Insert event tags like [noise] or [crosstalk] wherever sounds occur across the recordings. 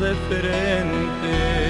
de frente.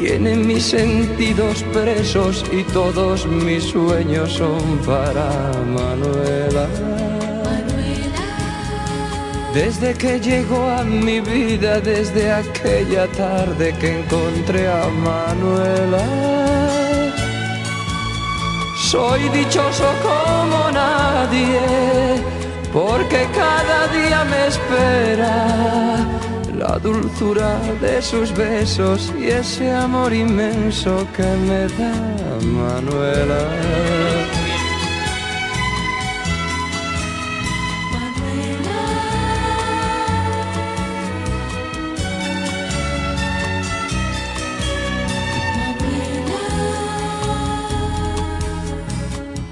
tienen mis sentidos presos y todos mis sueños son para Manuela. Desde que llegó a mi vida, desde aquella tarde que encontré a Manuela, soy dichoso como nadie, porque cada día me espera la dulzura de sus besos y ese amor inmenso que me da Manuela.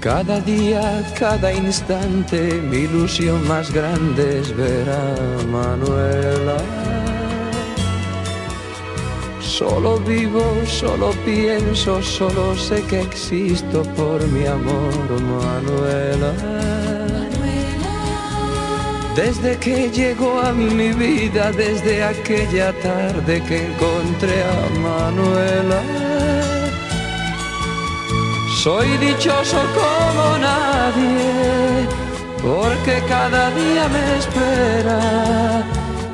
Cada día, cada instante, mi ilusión más grande es ver a Manuela. Solo vivo, solo pienso, solo sé que existo por mi amor, Manuela. Desde que llegó a mi vida, desde aquella tarde que encontré a Manuela. Soy dichoso como nadie, porque cada día me espera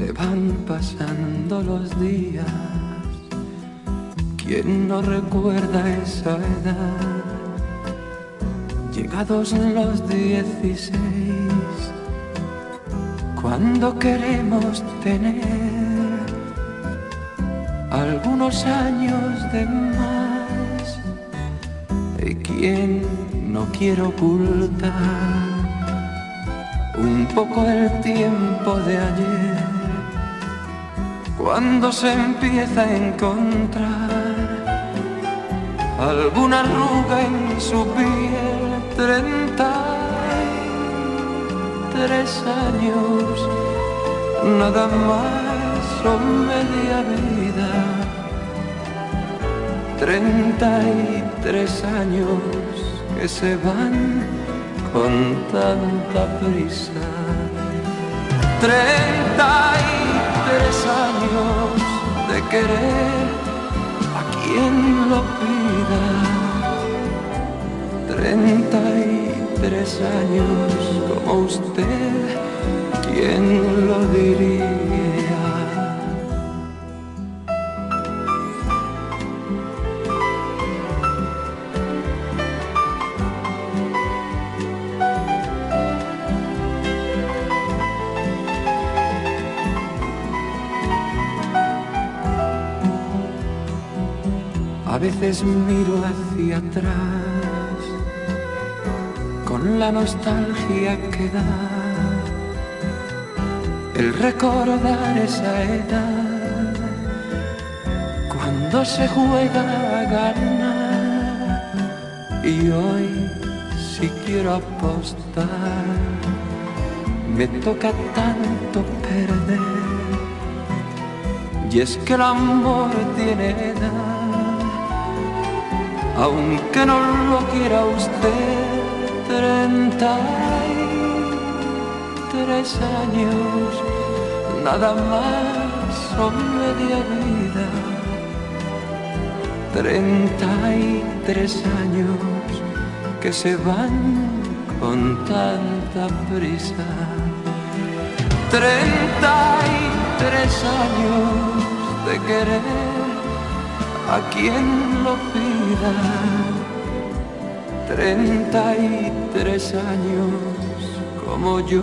Se van pasando los días. ¿Quién no recuerda esa edad? Llegados los dieciséis, cuando queremos tener algunos años de más. ¿Y quién no quiere ocultar un poco el tiempo de ayer? Cuando se empieza a encontrar alguna arruga en su piel, treinta tres años, nada más son media vida. Treinta y tres años que se van con tanta prisa. Treinta y tres años de querer a quien lo pida. Treinta y tres años como usted, ¿quién lo diría? Miro hacia atrás. Con la nostalgia que da el recordar esa edad. Cuando se juega a ganar y hoy si quiero apostar me toca tanto perder. Y es que el amor tiene edad aunque no lo quiera usted, treinta y tres años, nada más son media vida. Treinta y tres años que se van con tanta prisa. Treinta y tres años de querer a quien lo pida. Treinta y tres años como yo,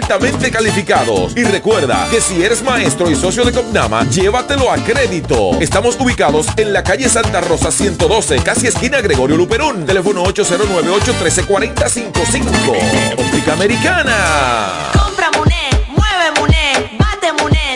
altamente calificados. Y recuerda que si eres maestro y socio de Copnama, llévatelo a crédito. Estamos ubicados en la calle Santa Rosa 112, casi esquina Gregorio Luperón. Teléfono 809-813-4055. Óptica Americana. Compra Muné, mueve Muné, bate Muné,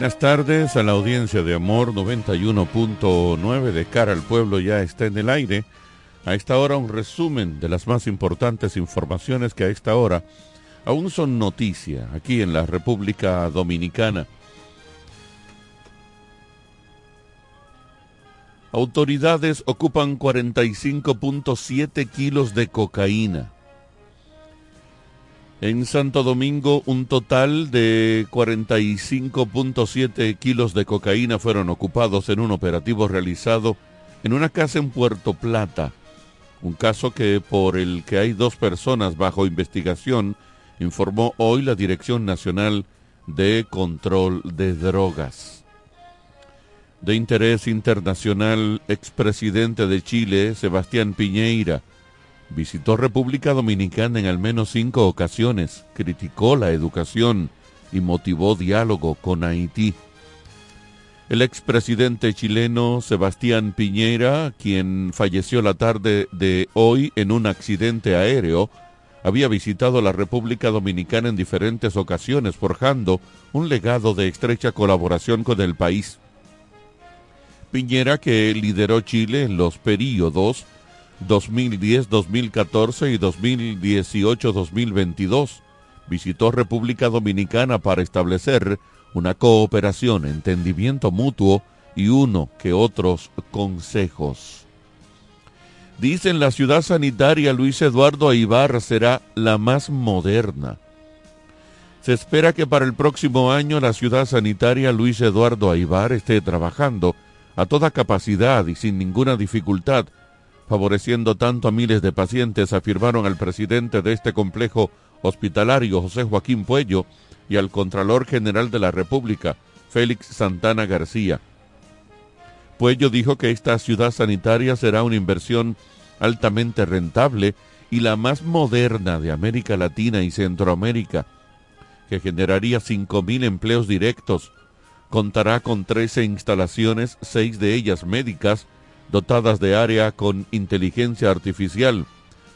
Buenas tardes a la audiencia de Amor 91.9 de cara al pueblo ya está en el aire. A esta hora un resumen de las más importantes informaciones que a esta hora aún son noticia aquí en la República Dominicana. Autoridades ocupan 45.7 kilos de cocaína. En Santo Domingo, un total de 45.7 kilos de cocaína fueron ocupados en un operativo realizado en una casa en Puerto Plata. Un caso que por el que hay dos personas bajo investigación, informó hoy la Dirección Nacional de Control de Drogas. De interés internacional, expresidente de Chile, Sebastián Piñeira, Visitó República Dominicana en al menos cinco ocasiones, criticó la educación y motivó diálogo con Haití. El expresidente chileno Sebastián Piñera, quien falleció la tarde de hoy en un accidente aéreo, había visitado la República Dominicana en diferentes ocasiones, forjando un legado de estrecha colaboración con el país. Piñera, que lideró Chile en los períodos 2010, 2014 y 2018-2022. Visitó República Dominicana para establecer una cooperación, entendimiento mutuo y uno que otros consejos. Dicen la ciudad sanitaria Luis Eduardo Aibar será la más moderna. Se espera que para el próximo año la ciudad sanitaria Luis Eduardo Aibar esté trabajando a toda capacidad y sin ninguna dificultad favoreciendo tanto a miles de pacientes, afirmaron al presidente de este complejo hospitalario, José Joaquín Puello, y al Contralor General de la República, Félix Santana García. Puello dijo que esta ciudad sanitaria será una inversión altamente rentable y la más moderna de América Latina y Centroamérica, que generaría 5.000 empleos directos. Contará con 13 instalaciones, seis de ellas médicas, dotadas de área con inteligencia artificial,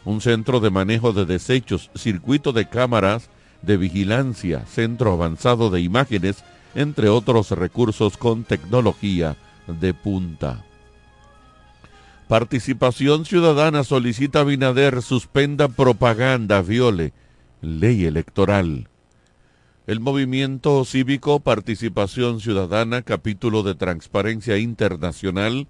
un centro de manejo de desechos, circuito de cámaras de vigilancia, centro avanzado de imágenes, entre otros recursos con tecnología de punta. Participación Ciudadana solicita a Binader suspenda propaganda, viole ley electoral. El movimiento cívico Participación Ciudadana, capítulo de Transparencia Internacional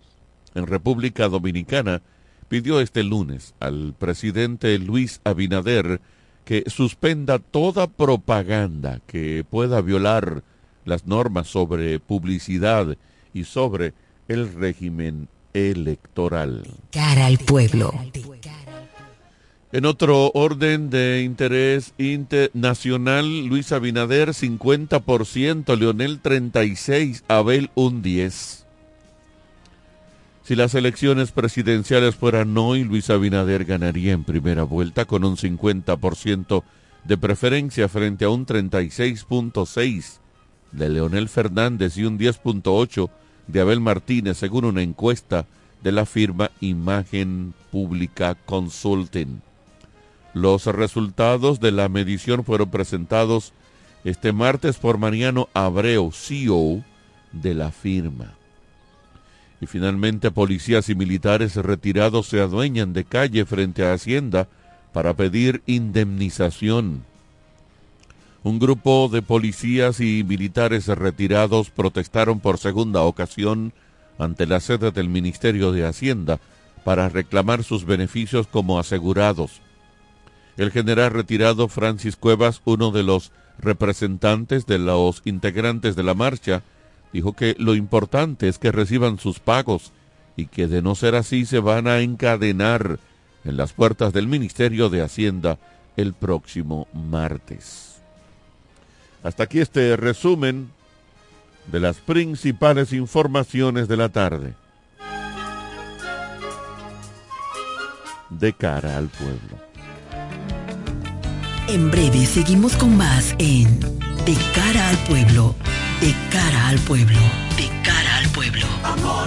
en República Dominicana, pidió este lunes al presidente Luis Abinader que suspenda toda propaganda que pueda violar las normas sobre publicidad y sobre el régimen electoral. Cara al pueblo. En otro orden de interés internacional, Luis Abinader 50%, Leonel 36, Abel un 10. Si las elecciones presidenciales fueran hoy, Luis Abinader ganaría en primera vuelta con un 50% de preferencia frente a un 36.6 de Leonel Fernández y un 10.8 de Abel Martínez, según una encuesta de la firma Imagen Pública Consulting. Los resultados de la medición fueron presentados este martes por Mariano Abreu, CEO de la firma. Finalmente policías y militares retirados se adueñan de calle frente a Hacienda para pedir indemnización. Un grupo de policías y militares retirados protestaron por segunda ocasión ante la sede del Ministerio de Hacienda para reclamar sus beneficios como asegurados. El general retirado Francis Cuevas, uno de los representantes de los integrantes de la marcha, dijo que lo importante es que reciban sus pagos y que de no ser así se van a encadenar en las puertas del Ministerio de Hacienda el próximo martes. Hasta aquí este resumen de las principales informaciones de la tarde. De cara al pueblo. En breve seguimos con más en De cara al pueblo, de cara al pueblo, de cara al pueblo. Amor,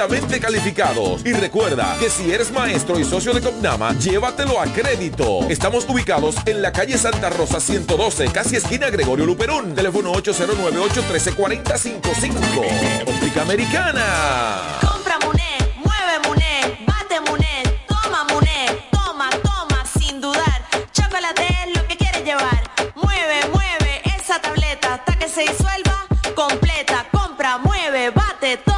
altamente calificados. Y recuerda que si eres maestro y socio de Copnama, llévatelo a crédito. Estamos ubicados en la calle Santa Rosa 112, casi esquina Gregorio Luperón. Teléfono 809-813-4055. Óptica Americana. Compra Muné, mueve Muné, bate Muné, toma Muné, toma, toma, sin dudar. Chocolate es lo que quieres llevar. Mueve, mueve esa tableta hasta que se disuelva completa. Compra, mueve, bate, toma,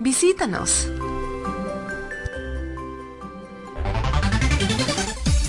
Visítanos.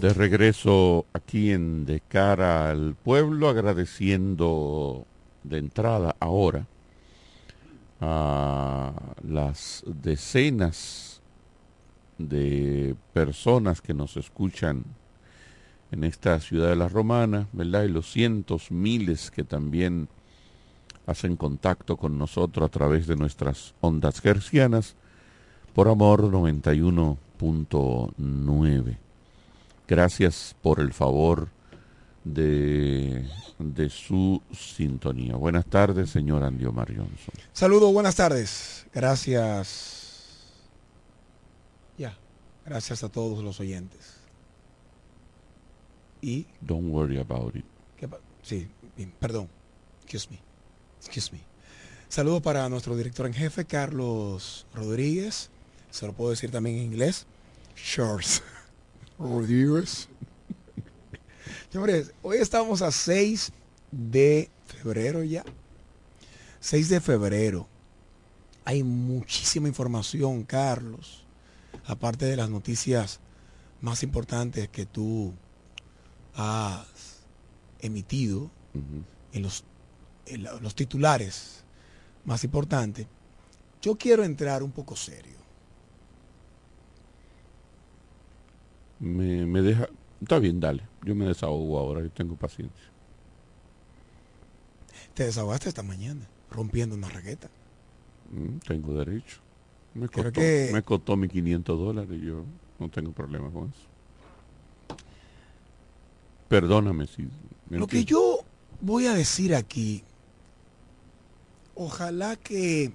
De regreso aquí en De cara al pueblo, agradeciendo de entrada ahora a las decenas de personas que nos escuchan en esta ciudad de la Romana, ¿verdad? Y los cientos, miles que también hacen contacto con nosotros a través de nuestras ondas gercianas por amor 91.9. Gracias por el favor de, de, su sintonía. Buenas tardes, señor Andio Marionson. Saludos, buenas tardes. Gracias. Ya, gracias a todos los oyentes. Y... Don't worry about it. Sí, perdón. Excuse me. Excuse me. Saludos para nuestro director en jefe, Carlos Rodríguez. Se lo puedo decir también en inglés. [laughs] Rodríguez. Señores, hoy estamos a 6 de febrero ya. 6 de febrero. Hay muchísima información, Carlos. Aparte de las noticias más importantes que tú has emitido uh -huh. en, los, en los titulares más importantes. Yo quiero entrar un poco serio. Me, me deja... Está bien, dale. Yo me desahogo ahora, yo tengo paciencia. Te desahogaste esta mañana, rompiendo una raqueta. Mm, tengo derecho. Me costó, que... me costó mis 500 dólares y yo no tengo problema con eso. Perdóname si... Lo que yo voy a decir aquí, ojalá que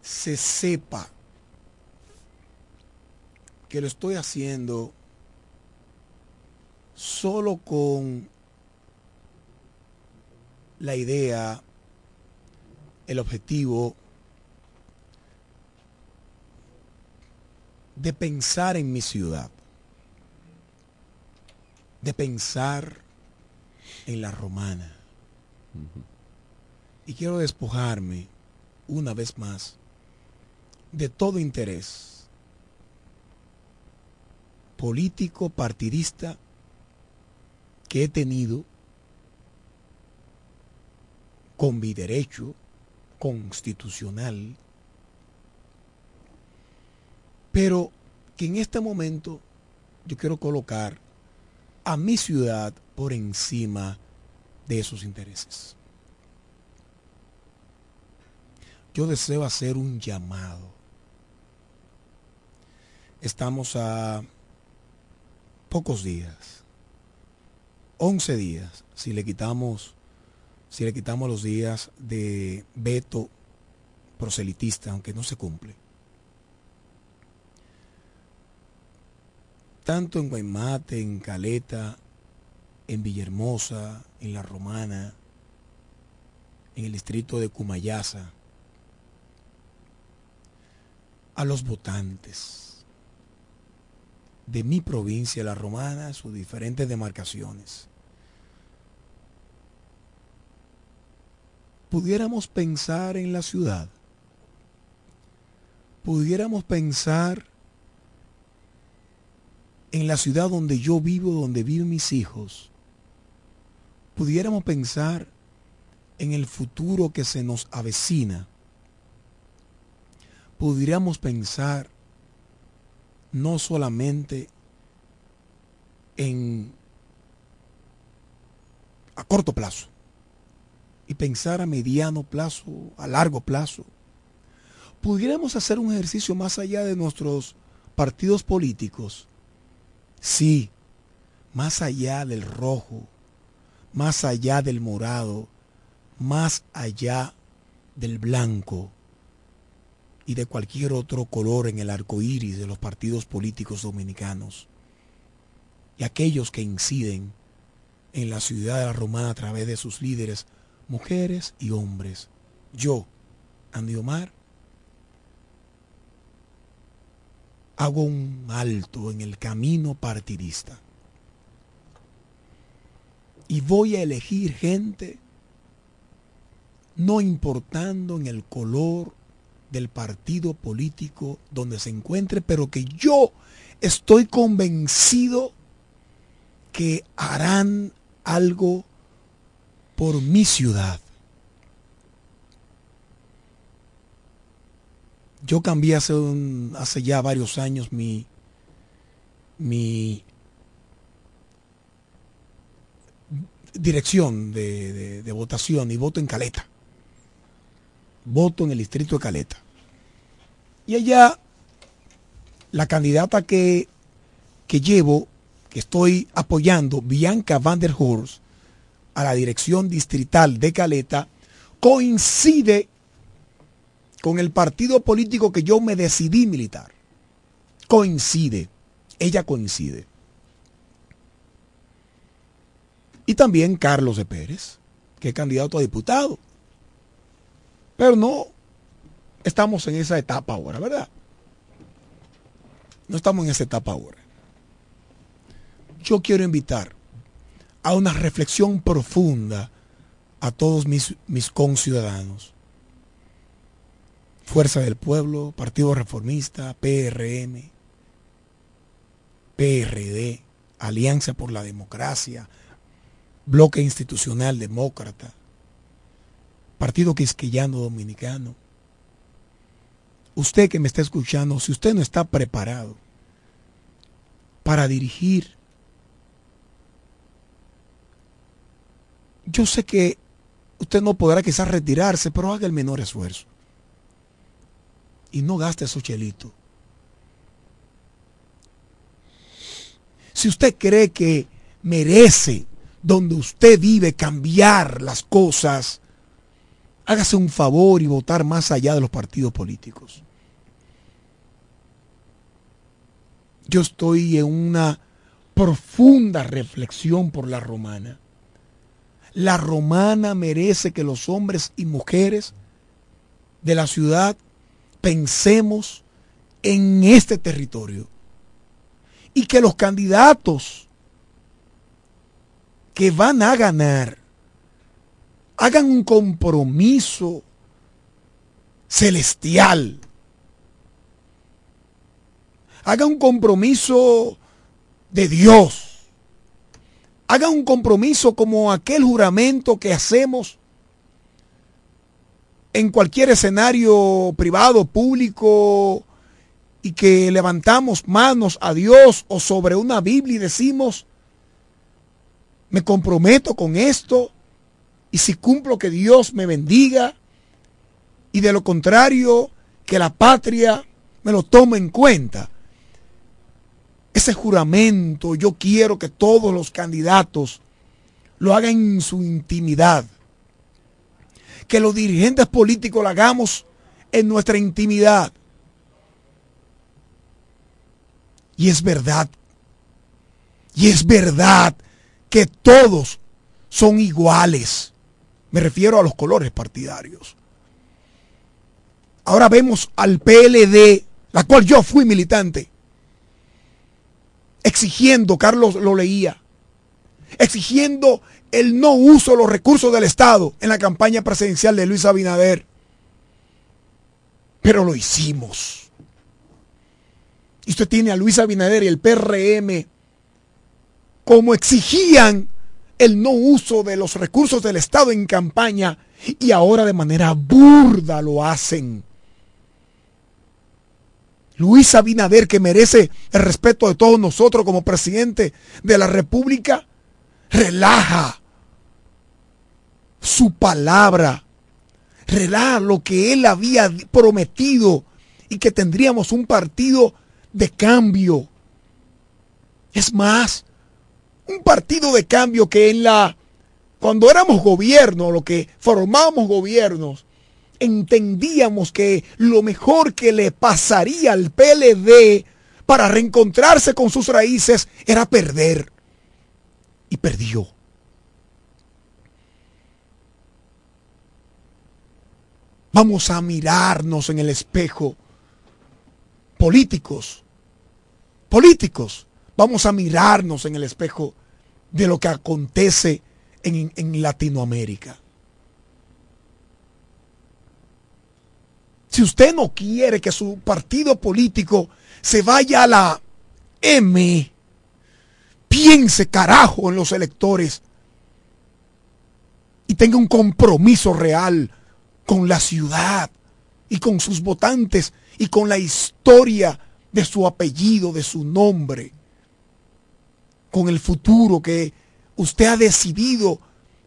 se sepa que lo estoy haciendo solo con la idea, el objetivo de pensar en mi ciudad, de pensar en la romana. Uh -huh. Y quiero despojarme una vez más de todo interés político partidista que he tenido con mi derecho constitucional, pero que en este momento yo quiero colocar a mi ciudad por encima de esos intereses. Yo deseo hacer un llamado. Estamos a pocos días, 11 días, si le quitamos, si le quitamos los días de veto proselitista, aunque no se cumple. Tanto en Guaymate, en Caleta, en Villahermosa, en La Romana, en el distrito de Cumayasa, a los votantes de mi provincia, la romana, sus diferentes demarcaciones. Pudiéramos pensar en la ciudad, pudiéramos pensar en la ciudad donde yo vivo, donde viven mis hijos, pudiéramos pensar en el futuro que se nos avecina, pudiéramos pensar no solamente en a corto plazo y pensar a mediano plazo, a largo plazo. Pudiéramos hacer un ejercicio más allá de nuestros partidos políticos. Sí, más allá del rojo, más allá del morado, más allá del blanco y de cualquier otro color en el arco iris de los partidos políticos dominicanos y aquellos que inciden en la ciudad Romana a través de sus líderes, mujeres y hombres. Yo, Andy Omar, hago un alto en el camino partidista y voy a elegir gente no importando en el color del partido político donde se encuentre, pero que yo estoy convencido que harán algo por mi ciudad. Yo cambié hace, hace ya varios años mi, mi dirección de, de votación y voto en Caleta. Voto en el distrito de Caleta. Y allá la candidata que, que llevo estoy apoyando, Bianca van der Horst, a la dirección distrital de Caleta, coincide con el partido político que yo me decidí militar. Coincide, ella coincide. Y también Carlos de Pérez, que es candidato a diputado. Pero no estamos en esa etapa ahora, ¿verdad? No estamos en esa etapa ahora yo quiero invitar a una reflexión profunda a todos mis, mis conciudadanos. Fuerza del Pueblo, Partido Reformista, PRM, PRD, Alianza por la Democracia, Bloque Institucional Demócrata, Partido Quisquillano Dominicano. Usted que me está escuchando, si usted no está preparado para dirigir yo sé que usted no podrá quizás retirarse, pero haga el menor esfuerzo. Y no gaste su chelito. Si usted cree que merece donde usted vive cambiar las cosas, hágase un favor y votar más allá de los partidos políticos. Yo estoy en una profunda reflexión por la romana. La romana merece que los hombres y mujeres de la ciudad pensemos en este territorio y que los candidatos que van a ganar hagan un compromiso celestial. Hagan un compromiso de Dios haga un compromiso como aquel juramento que hacemos en cualquier escenario privado, público, y que levantamos manos a Dios o sobre una Biblia y decimos, me comprometo con esto, y si cumplo que Dios me bendiga, y de lo contrario, que la patria me lo tome en cuenta. Ese juramento yo quiero que todos los candidatos lo hagan en su intimidad. Que los dirigentes políticos lo hagamos en nuestra intimidad. Y es verdad. Y es verdad que todos son iguales. Me refiero a los colores partidarios. Ahora vemos al PLD, la cual yo fui militante exigiendo, Carlos lo leía, exigiendo el no uso de los recursos del Estado en la campaña presidencial de Luis Abinader. Pero lo hicimos. Y usted tiene a Luis Abinader y el PRM como exigían el no uso de los recursos del Estado en campaña y ahora de manera burda lo hacen. Luis Abinader, que merece el respeto de todos nosotros como presidente de la República, relaja su palabra, relaja lo que él había prometido y que tendríamos un partido de cambio. Es más, un partido de cambio que en la cuando éramos gobierno, lo que formamos gobiernos, entendíamos que lo mejor que le pasaría al PLD para reencontrarse con sus raíces era perder. Y perdió. Vamos a mirarnos en el espejo. Políticos, políticos, vamos a mirarnos en el espejo de lo que acontece en, en Latinoamérica. Si usted no quiere que su partido político se vaya a la M, piense carajo en los electores y tenga un compromiso real con la ciudad y con sus votantes y con la historia de su apellido, de su nombre, con el futuro que usted ha decidido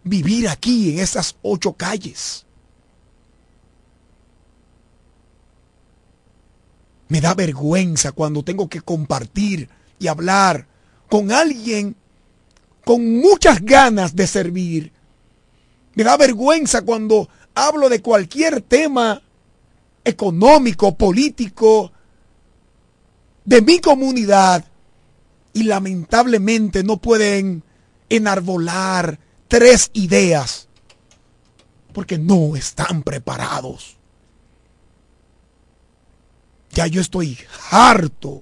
vivir aquí en esas ocho calles. Me da vergüenza cuando tengo que compartir y hablar con alguien con muchas ganas de servir. Me da vergüenza cuando hablo de cualquier tema económico, político, de mi comunidad y lamentablemente no pueden enarbolar tres ideas porque no están preparados. Ya yo estoy harto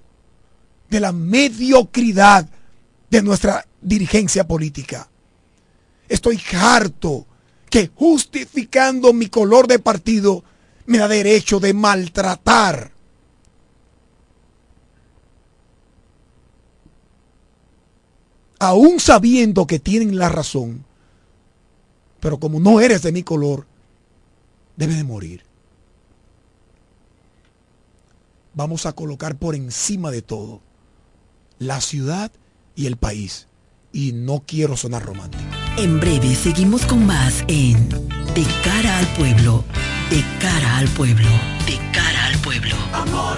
de la mediocridad de nuestra dirigencia política. Estoy harto que justificando mi color de partido me da derecho de maltratar. Aún sabiendo que tienen la razón, pero como no eres de mi color, debe de morir. Vamos a colocar por encima de todo la ciudad y el país. Y no quiero sonar romántico. En breve seguimos con más en De cara al pueblo, de cara al pueblo, de cara al pueblo. Amor,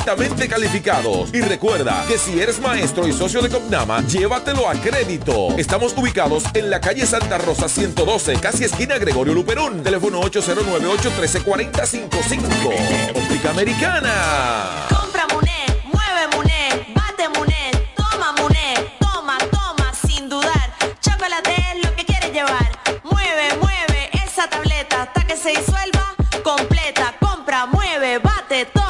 altamente calificados. Y recuerda que si eres maestro y socio de Copnama, llévatelo a crédito. Estamos ubicados en la calle Santa Rosa 112, casi esquina Gregorio Luperón. Teléfono 809-813-4055. Óptica Americana. Compra Muné, mueve Muné, bate Muné, toma Muné, toma, toma, sin dudar. Chocolate es lo que quieres llevar. Mueve, mueve esa tableta hasta que se disuelva completa. Compra, mueve, bate, toma,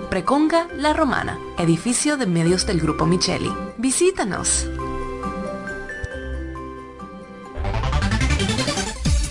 Preconga La Romana, edificio de medios del Grupo Micheli. Visítanos.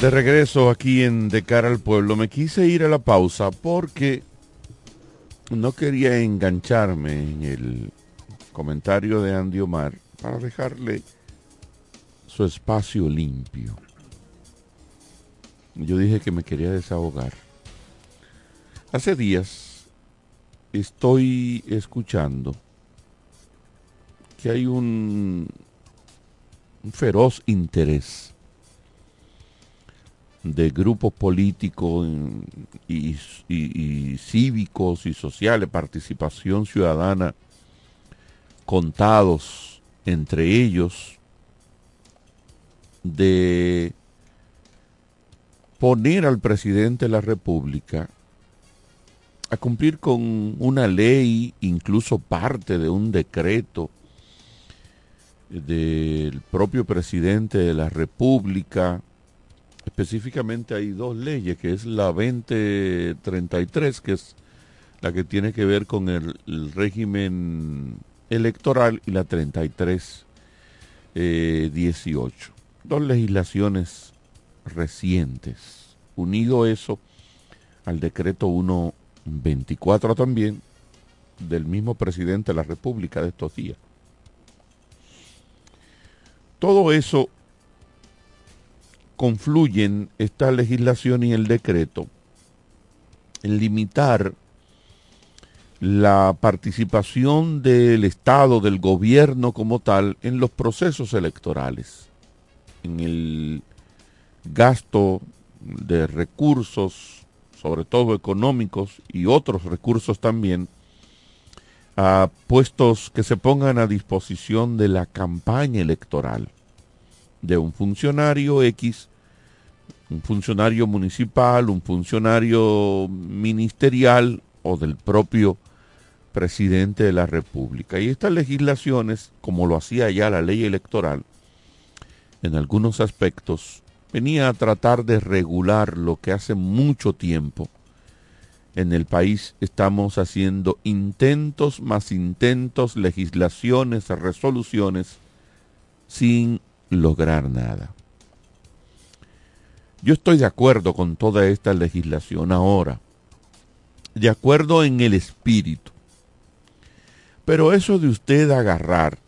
De regreso aquí en De cara al pueblo, me quise ir a la pausa porque no quería engancharme en el comentario de Andy Omar para dejarle su espacio limpio. Yo dije que me quería desahogar. Hace días estoy escuchando que hay un, un feroz interés de grupos políticos y, y, cívicos y sociales, participación ciudadana, contados entre ellos, de poner al presidente de la República a cumplir con una ley, incluso parte de un decreto del propio presidente de la República, específicamente hay dos leyes, que es la 2033, que es la que tiene que ver con el, régimen electoral, y la 3318. Eh, dos legislaciones recientes. Unido eso al decreto 124 también del mismo presidente de la República de estos días. Todo eso confluyen esta legislación y el decreto en limitar la participación del Estado, del gobierno como tal, en los procesos electorales, en el gasto de recursos, sobre todo económicos y otros recursos también, a puestos que se pongan a disposición de la campaña electoral de un funcionario X un funcionario municipal, un funcionario ministerial o del propio presidente de la República. Y estas legislaciones, como lo hacía ya la ley electoral, en algunos aspectos, venía a tratar de regular lo que hace mucho tiempo en el país estamos haciendo intentos más intentos, legislaciones, resoluciones, sin lograr nada. Yo estoy de acuerdo con toda esta legislación ahora, de acuerdo en el espíritu. Pero eso de usted agarrar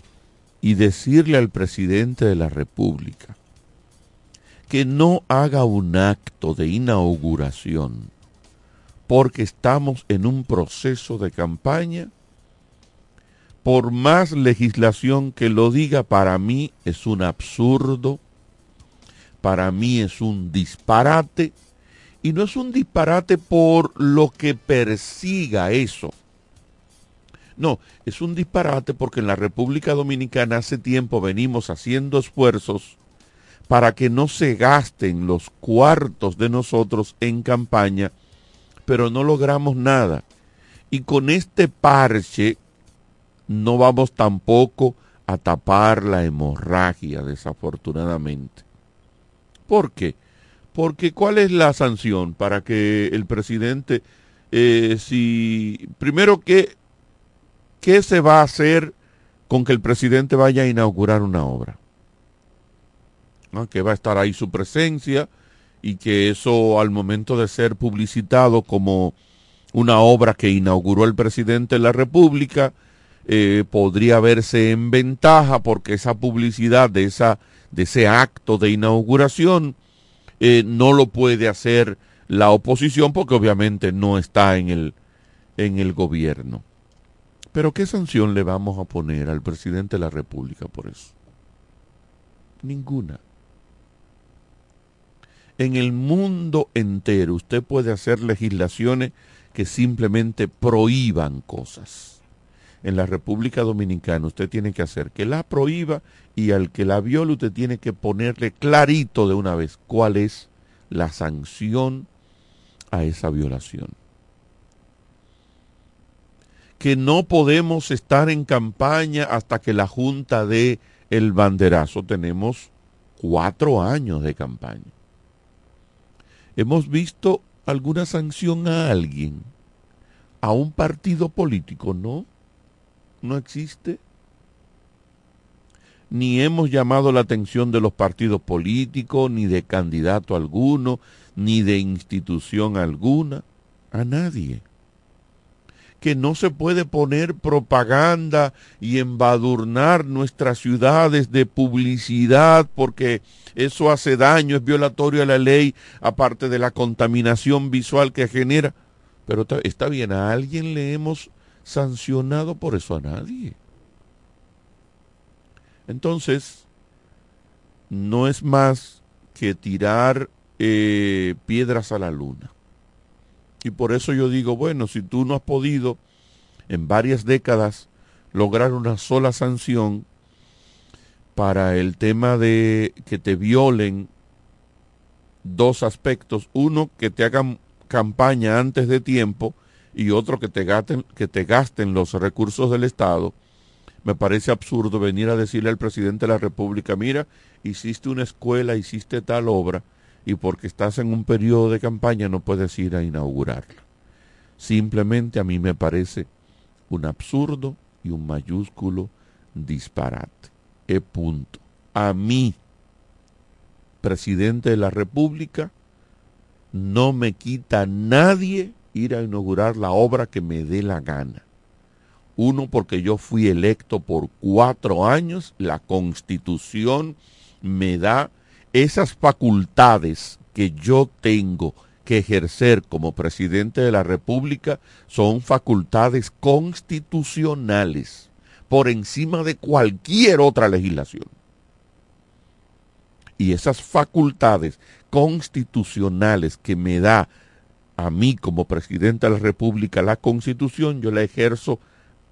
y decirle al presidente de la República que no haga un acto de inauguración porque estamos en un proceso de campaña, por más legislación que lo diga, para mí es un absurdo, para mí es un disparate, y no es un disparate por lo que persiga eso. No, es un disparate porque en la República Dominicana hace tiempo venimos haciendo esfuerzos para que no se gasten los cuartos de nosotros en campaña pero no logramos nada. Y con este parche no vamos tampoco a tapar la hemorragia, desafortunadamente. ¿Por qué? Porque ¿cuál es la sanción para que el presidente, eh, si, primero, ¿qué, ¿qué se va a hacer con que el presidente vaya a inaugurar una obra? Que va a estar ahí su presencia, y que eso al momento de ser publicitado como una obra que inauguró el presidente de la República, eh, podría verse en ventaja porque esa publicidad de, esa, de ese acto de inauguración eh, no lo puede hacer la oposición porque obviamente no está en el, en el gobierno. Pero ¿qué sanción le vamos a poner al presidente de la República por eso? Ninguna en el mundo entero usted puede hacer legislaciones que simplemente prohíban cosas. En la República Dominicana usted tiene que hacer que la prohíba y al que la viole usted tiene que ponerle clarito de una vez cuál es la sanción a esa violación. Que no podemos estar en campaña hasta que la Junta dé el banderazo. Tenemos cuatro años de campaña. ¿Hemos visto alguna sanción a alguien? ¿A un partido político? No, no existe. Ni hemos llamado la atención de los partidos políticos, ni de candidato alguno, ni de institución alguna, a nadie que no se puede poner propaganda y embadurnar nuestras ciudades de publicidad porque eso hace daño, es violatorio a la ley, aparte de la contaminación visual que genera. Pero está bien, a alguien le hemos sancionado por eso a nadie. Entonces, no es más que tirar eh, piedras a la luna. Y por eso yo digo, bueno, si tú no has podido en varias décadas lograr una sola sanción para el tema de que te violen dos aspectos, uno que te hagan campaña antes de tiempo y otro que te gasten, que te gasten los recursos del Estado, me parece absurdo venir a decirle al presidente de la República, mira, hiciste una escuela, hiciste tal obra, y porque estás en un periodo de campaña no puedes ir a inaugurarla. Simplemente a mí me parece un absurdo y un mayúsculo disparate. E punto. A mí, presidente de la República, no me quita nadie ir a inaugurar la obra que me dé la gana. Uno, porque yo fui electo por cuatro años, la constitución me da esas facultades que yo tengo que ejercer como presidente de la República son facultades constitucionales por encima de cualquier otra legislación. Y esas facultades constitucionales que me da a mí como presidente de la República la Constitución, yo la ejerzo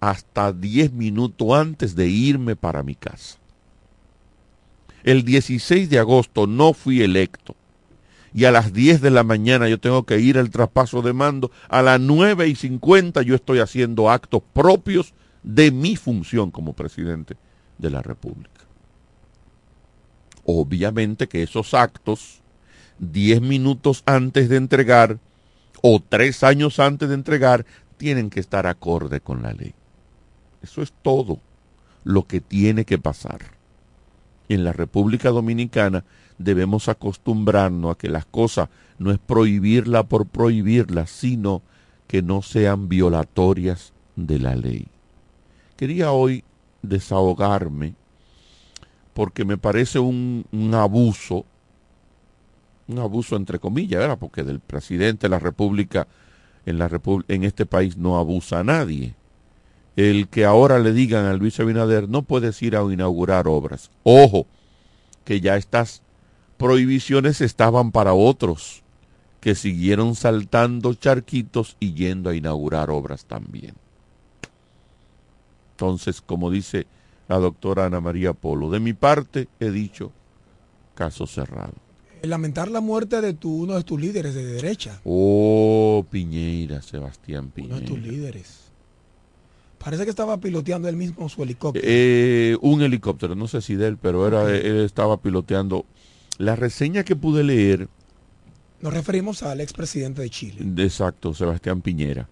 hasta diez minutos antes de irme para mi casa. El 16 de agosto no fui electo. Y a las 10 de la mañana yo tengo que ir al traspaso de mando, a las 9 y 50 yo estoy haciendo actos propios de mi función como presidente de la República. Obviamente que esos actos, 10 minutos antes de entregar o 3 años antes de entregar, tienen que estar acorde con la ley. Eso es todo lo que tiene que pasar en la República Dominicana debemos acostumbrarnos a que las cosas no es prohibirla por prohibirla, sino que no sean violatorias de la ley. Quería hoy desahogarme porque me parece un, un abuso, un abuso entre comillas, ¿verdad? Porque del presidente de la República en, la Repu- en este país no abusa a nadie. El que ahora le digan a Luis Abinader no puedes ir a inaugurar obras. Ojo, que ya estas prohibiciones estaban para otros que siguieron saltando charquitos y yendo a inaugurar obras también. Entonces, como dice la doctora Ana María Polo, de mi parte he dicho caso cerrado. Lamentar la muerte de tu, uno de tus líderes de derecha. Oh, Piñeira, Sebastián Uno de tus líderes. Parece que estaba piloteando él mismo su helicóptero. Eh, un helicóptero, no sé si de él, pero era, él estaba piloteando. La reseña que pude leer, Nos referimos al expresidente de Chile. de exacto, Sebastián Piñera,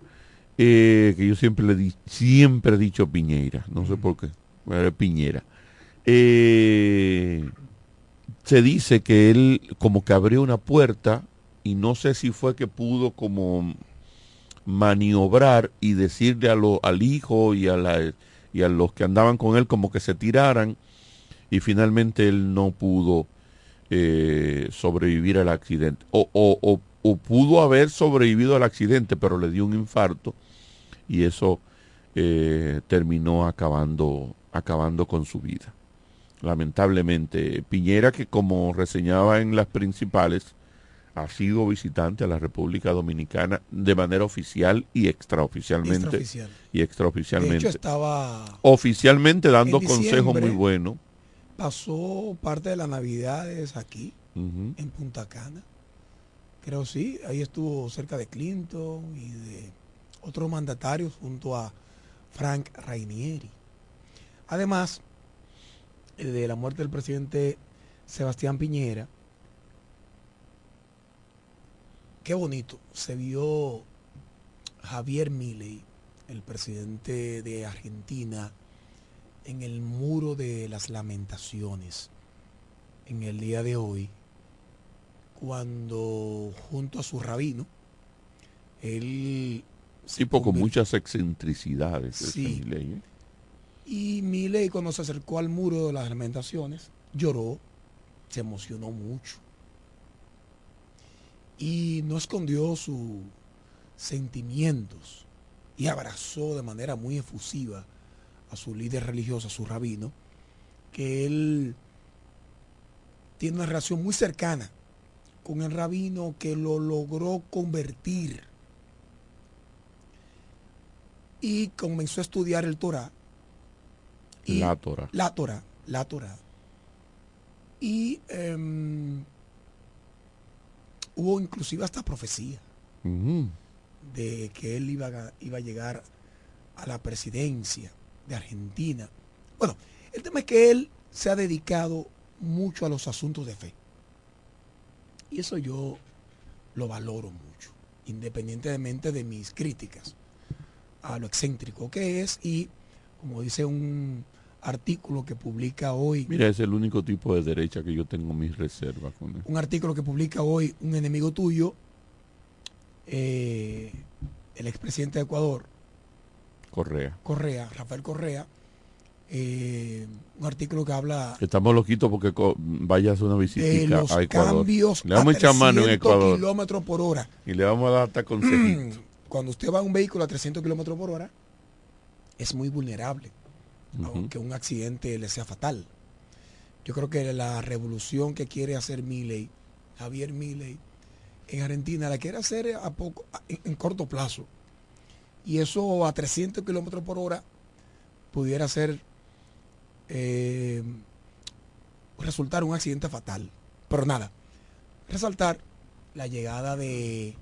eh, que yo siempre le di, siempre he dicho Piñeira, no sé por qué, es Piñera. Eh, se dice que él como que abrió una puerta y no sé si fue que pudo como maniobrar y decirle a lo- al hijo y a, la, y a los que andaban con él como que se tiraran y finalmente él no pudo eh, sobrevivir al accidente. O, o- o- o pudo haber sobrevivido al accidente pero le dio un infarto y eso eh, terminó acabando acabando con su vida lamentablemente Piñera que como reseñaba en las principales ha sido visitante a la República Dominicana de manera oficial y extraoficialmente Extraoficial. y extraoficialmente De hecho, estaba oficialmente dando consejos muy buenos pasó parte de las navidades aquí en Punta Cana. Creo sí, ahí estuvo cerca de Clinton y de otros mandatarios junto a Frank Rainieri. Además de la muerte del presidente Sebastián Piñera, qué bonito, se vio Javier Milei, el presidente de Argentina, en el muro de las lamentaciones en el día de hoy, cuando junto a su rabino, él tipo con muchas excentricidades Sí. Milei, ¿eh? Y Milei cuando se acercó al muro de las lamentaciones, lloró, se emocionó mucho y no escondió sus sentimientos y abrazó de manera muy efusiva a su líder religioso, a su rabino, que él tiene una relación muy cercana con el rabino que lo logró convertir y comenzó a estudiar el Torah. Y- La Torah. La Torah, la Torah. Y em, hubo inclusive hasta profecía de que él iba a, iba a llegar a la presidencia de Argentina. Bueno, el tema es que él se ha dedicado mucho a los asuntos de fe. Y eso yo lo valoro mucho, independientemente de mis críticas a lo excéntrico que es y, como dice un artículo que publica hoy, Mira, es el único tipo de derecha que yo tengo mis reservas con él. un artículo que publica hoy un enemigo tuyo, eh, el expresidente de Ecuador, Correa. Correa, Rafael Correa, eh, un artículo que habla Estamos loquitos porque co- vaya a hacer una visita a Ecuador. cambios Le vamos a echar mano en 300 Ecuador kilómetros por hora. y le vamos a dar hasta consejitos. [clears throat] Cuando usted va a un vehículo a 300 kilómetros por hora, es muy vulnerable, aunque un accidente le sea fatal. Yo creo que la revolución que quiere hacer Milei, Javier Milei, en Argentina, la quiere hacer a poco, en corto plazo. Y eso a 300 kilómetros por hora pudiera ser eh, resultar un accidente fatal. Pero nada, resaltar la llegada de,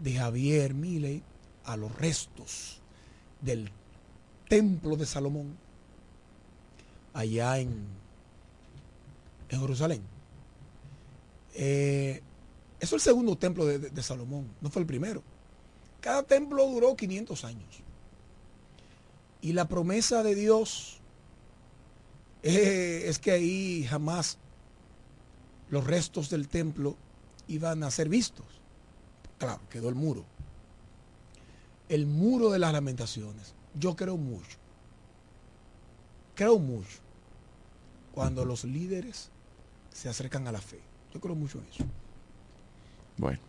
de Javier Milei a los restos del templo de Salomón allá en, en Jerusalén. Eh, eso es el segundo templo de, Salomón, no fue el primero. Cada templo duró 500 años. Y la promesa de Dios eh, es que ahí jamás los restos del templo iban a ser vistos. Claro, quedó el muro. El muro de las lamentaciones. Yo creo mucho. Creo mucho cuando los líderes se acercan a la fe. Yo creo mucho en eso. Bueno.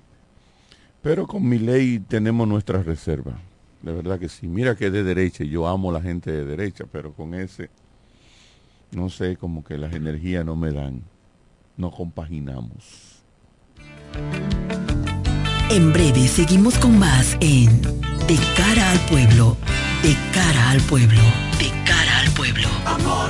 Pero con mi ley tenemos nuestras reservas. De verdad que sí. Mira que es de derecha y yo amo a la gente de derecha, pero con ese, no sé, como que las energías no me dan. No compaginamos. En breve seguimos con más en De cara al pueblo, de cara al pueblo, de cara al pueblo. Amor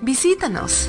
Visítanos.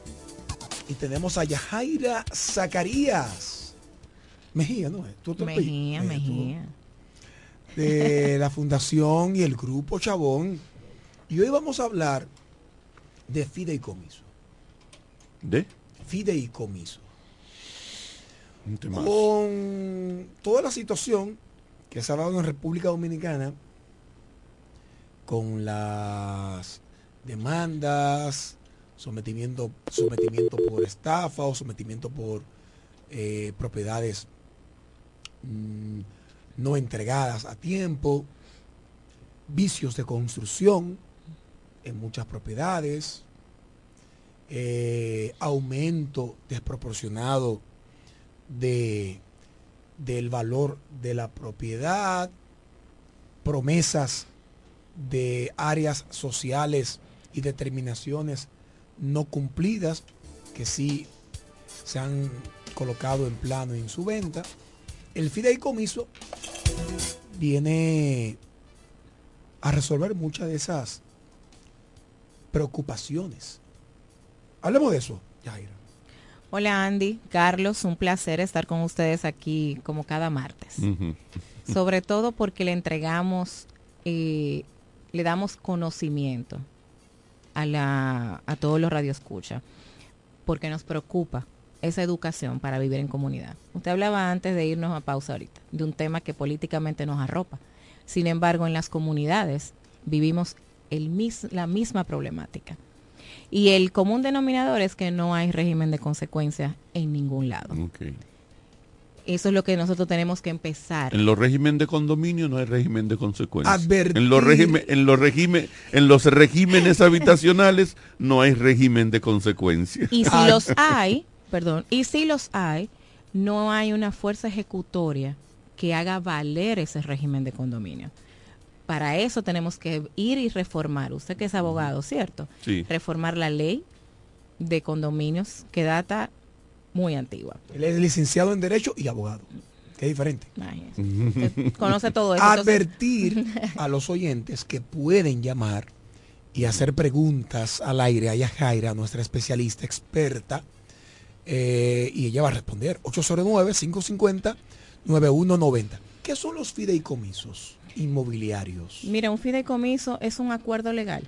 y tenemos a Yajaira Zacarías Mejía, ¿no? ¿Tú te Mejía? Mejía. tú. De la Fundación y el Grupo Chabón. Y hoy vamos a hablar de fideicomiso. ¿De? Fideicomiso. Con toda la situación que se ha dado en República Dominicana, con las demandas, sometimiento, sometimiento por estafa o sometimiento por eh, propiedades mm, no entregadas a tiempo, vicios de construcción en muchas propiedades, eh, aumento desproporcionado de, del valor de la propiedad, promesas de áreas sociales y determinaciones no cumplidas que sí se han colocado en plano en su venta. El fideicomiso viene a resolver muchas de esas preocupaciones. Hablemos de eso, Yaira. Hola Andy, Carlos, un placer estar con ustedes aquí como cada martes. Sobre todo porque le entregamos, eh, le damos conocimiento a, la, a todos los radioescuchas, porque nos preocupa esa educación para vivir en comunidad. Usted hablaba antes de irnos a pausa ahorita, de un tema que políticamente nos arropa. Sin embargo, en las comunidades vivimos el mis, la misma problemática. Y el común denominador es que no hay régimen de consecuencias en ningún lado. Eso es lo que nosotros tenemos que empezar. En los regímenes de condominio no hay régimen de consecuencias. Advertir. En los, régimen, en, los en los regímenes [laughs] habitacionales no hay régimen de consecuencias. Y si los hay, perdón, y si los hay, no hay una fuerza ejecutoria que haga valer ese régimen de condominio. Para eso tenemos que ir y reformar. Usted que es abogado, ¿cierto? Sí. Reformar la ley de condominios que data muy antigua. Él es licenciado en Derecho y abogado. Es diferente. Usted conoce todo eso. Advertir [laughs] a los oyentes que pueden llamar y hacer preguntas al aire a Yajaira, nuestra especialista experta, eh, y ella va a responder. 809-550-9190. ¿Qué son los fideicomisos inmobiliarios? Mira, un fideicomiso es un acuerdo legal.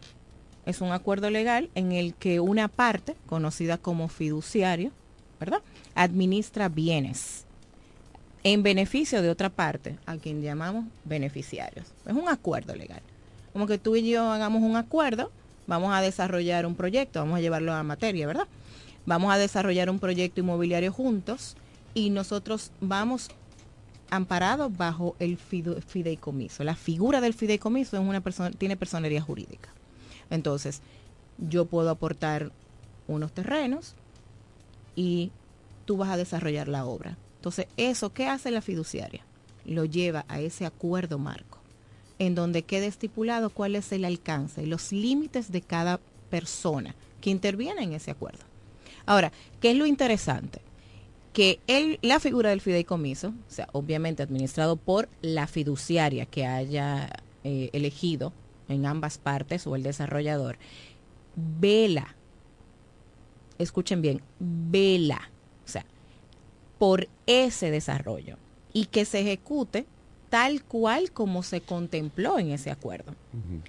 Es un acuerdo legal en el que una parte, conocida como fiduciario, ¿verdad? Administra bienes en beneficio de otra parte, a quien llamamos beneficiarios. Es un acuerdo legal. Como que tú y yo hagamos un acuerdo, vamos a desarrollar un proyecto, vamos a llevarlo a materia, ¿verdad? Vamos a desarrollar un proyecto inmobiliario juntos y nosotros vamos amparados bajo el fideicomiso. La figura del fideicomiso es una persona, tiene personería jurídica. Entonces, yo puedo aportar unos terrenos y tú vas a desarrollar la obra. Entonces, eso, ¿qué hace la fiduciaria? Lo lleva a ese acuerdo marco, en donde quede estipulado cuál es el alcance y los límites de cada persona que interviene en ese acuerdo. Ahora, ¿qué es lo interesante? Que el, la figura del fideicomiso, o sea, obviamente administrado por la fiduciaria que haya eh, elegido en ambas partes o el desarrollador, vela, escuchen bien, vela, o sea, por ese desarrollo y que se ejecute tal cual como se contempló en ese acuerdo. Uh -huh.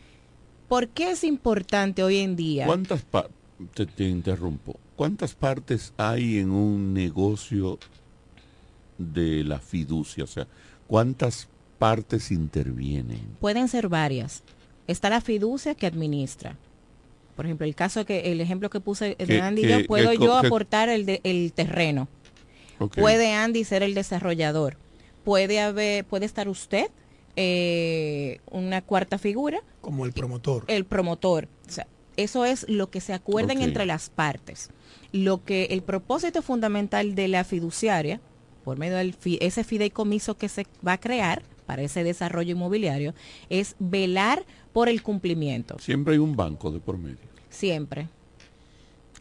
¿Por qué es importante hoy en día? ¿Cuántas te, te interrumpo? ¿Cuántas partes hay en un negocio de la fiducia? O sea, ¿cuántas partes intervienen? Pueden ser varias. Está la fiducia que administra. Por ejemplo, el caso que el ejemplo que puse de Andy, que, yo puedo que, yo que, aportar el, de, el terreno. Okay. Puede Andy ser el desarrollador. Puede haber, puede estar usted, eh, una cuarta figura. Como el promotor. El promotor. O sea, eso es lo que se acuerden okay. entre las partes. Lo que el propósito fundamental de la fiduciaria, por medio de ese fideicomiso que se va a crear para ese desarrollo inmobiliario, es velar por el cumplimiento. Siempre hay un banco de por medio. Siempre.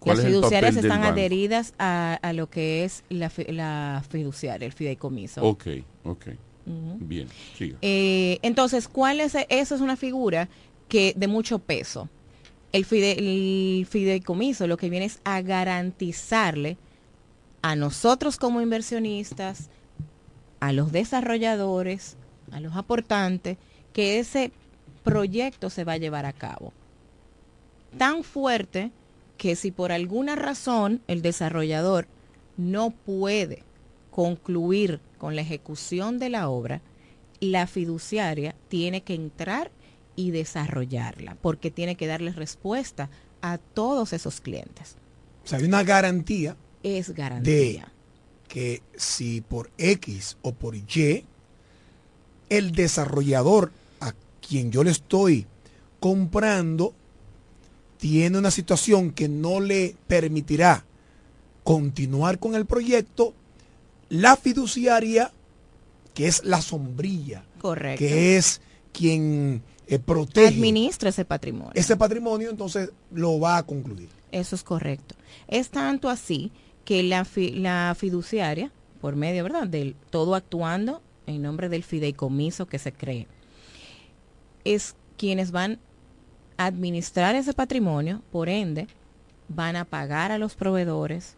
Las fiduciarias están adheridas a, a, lo que es la, la, fiduciaria, el fideicomiso. Ok, ok. Uh -huh. Bien, siga. Eh, entonces, ¿cuál es? Eso es una figura que de mucho peso. El, fide, el fideicomiso lo que viene es a garantizarle a nosotros como inversionistas, a los desarrolladores, a los aportantes, que ese proyecto se va a llevar a cabo. Tan fuerte que si por alguna razón el desarrollador no puede concluir con la ejecución de la obra, la fiduciaria tiene que entrar y desarrollarla, porque tiene que darle respuesta a todos esos clientes. O sea, hay una garantía. Es garantía. De que si por X o por Y, el desarrollador quien yo le estoy comprando tiene una situación que no le permitirá continuar con el proyecto, la fiduciaria, que es la sombrilla, Correcto. que es quien eh, protege Administra ese patrimonio. ese patrimonio, entonces lo va a concluir. Eso es correcto. Es tanto así que la, fi- la fiduciaria, por medio, ¿verdad?, del todo actuando en nombre del fideicomiso que se cree, es quienes van a administrar ese patrimonio, por ende, van a pagar a los proveedores.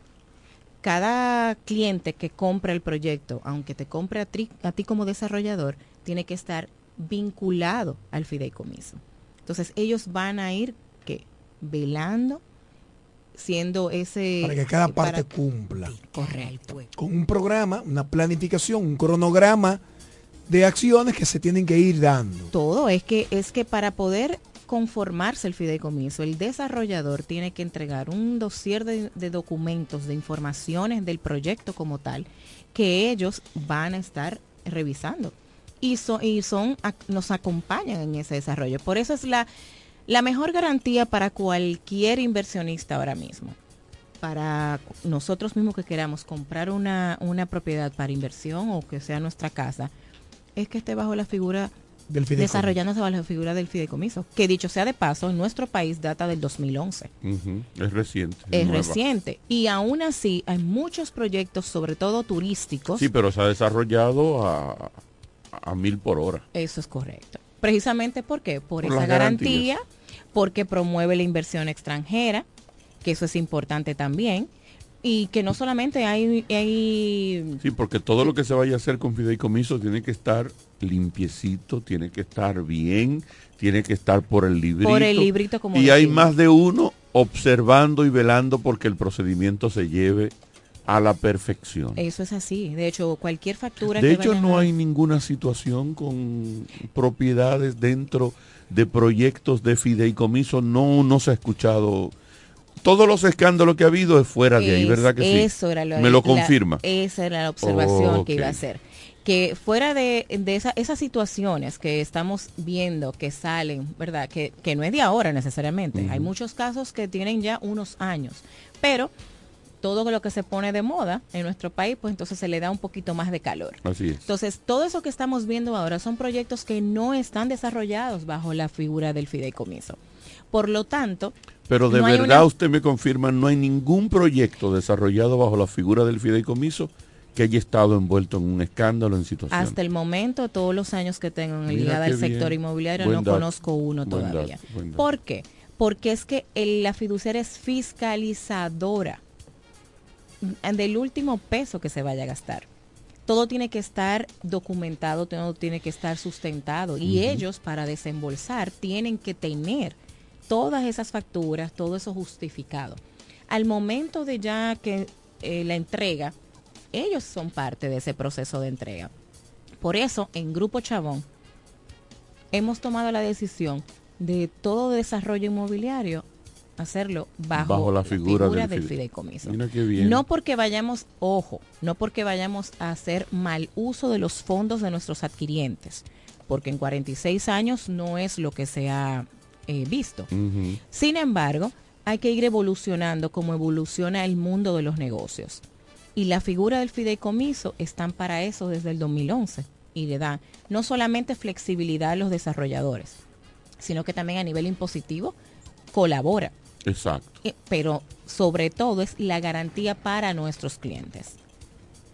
Cada cliente que compra el proyecto, aunque te compre a, tri- a ti como desarrollador, tiene que estar vinculado al fideicomiso. Entonces, ellos van a ir ¿qué? velando, siendo ese... Para que cada parte para- cumpla. Correcto. Con un programa, una planificación, un cronograma de acciones que se tienen que ir dando. Todo es que es que para poder conformarse el fideicomiso, el desarrollador tiene que entregar un dossier de, documentos, de informaciones del proyecto como tal, que ellos van a estar revisando y son, y son nos acompañan en ese desarrollo. Por eso es la, la mejor garantía para cualquier inversionista ahora mismo. Para nosotros mismos que queramos comprar una, una propiedad para inversión o que sea nuestra casa, es que esté bajo la figura Del fideicomiso. desarrollándose bajo la figura del fideicomiso, que dicho sea de paso, en nuestro país data del 2011. Ujú, Es reciente. Es nueva. reciente. Y aún así hay muchos proyectos, sobre todo turísticos. Sí, pero se ha desarrollado a, a mil por hora. Eso es correcto. Precisamente ¿por qué? Por, Por esa garantía, porque promueve la inversión extranjera, que eso es importante también, y que no solamente hay, hay Sí, porque todo lo que se vaya a hacer con fideicomiso tiene que estar limpiecito, tiene que estar bien, tiene que estar por el librito. Por el librito, como Y hay más de uno observando y velando porque el procedimiento se lleve a la perfección. eso es así. De hecho, cualquier factura De que hecho, no a- hay ninguna situación con propiedades dentro de proyectos de fideicomiso. No, no se ha escuchado. Todos los escándalos que ha habido es fuera de ahí, ¿verdad que sí? Eso era lo, Me lo la- confirma. esa era la observación que iba a hacer. Que fuera de, de esa- esas situaciones que estamos viendo que salen, ¿verdad? Que, que no es de ahora necesariamente. Hay muchos casos que tienen ya unos años. Pero todo lo que se pone de moda en nuestro país, pues entonces se le da un poquito más de calor. Así es. Entonces, todo eso que estamos viendo ahora son proyectos que no están desarrollados bajo la figura del fideicomiso. Por lo tanto, Pero de no verdad una- usted me confirma, no hay ningún proyecto desarrollado bajo la figura del fideicomiso que haya estado envuelto en un escándalo en situación. Hasta el momento, todos los años que tengo en ligada al sector bien. inmobiliario, Buen no dato. conozco uno todavía. dato. ¿Por qué? Porque es que el- la fiduciaria es fiscalizadora del último peso que se vaya a gastar. Todo tiene que estar documentado, todo tiene que estar sustentado. Y ellos, para desembolsar, tienen que tener todas esas facturas, todo eso justificado. Al momento de ya que eh, la entrega, ellos son parte de ese proceso de entrega. Por eso, en Grupo Chabón, hemos tomado la decisión de todo desarrollo inmobiliario hacerlo bajo, Bajo la figura del del fide- fideicomiso. Mira qué bien. No porque vayamos, ojo, no porque vayamos a hacer mal uso de los fondos de nuestros adquirientes, porque en 46 años no es lo que se ha eh, visto. Sin embargo, hay que ir evolucionando como evoluciona el mundo de los negocios. Y la figura del fideicomiso están para eso desde el 2011 y le da no solamente flexibilidad a los desarrolladores, sino que también a nivel impositivo colabora. Exacto. Eh, Pero sobre todo es la garantía para nuestros clientes.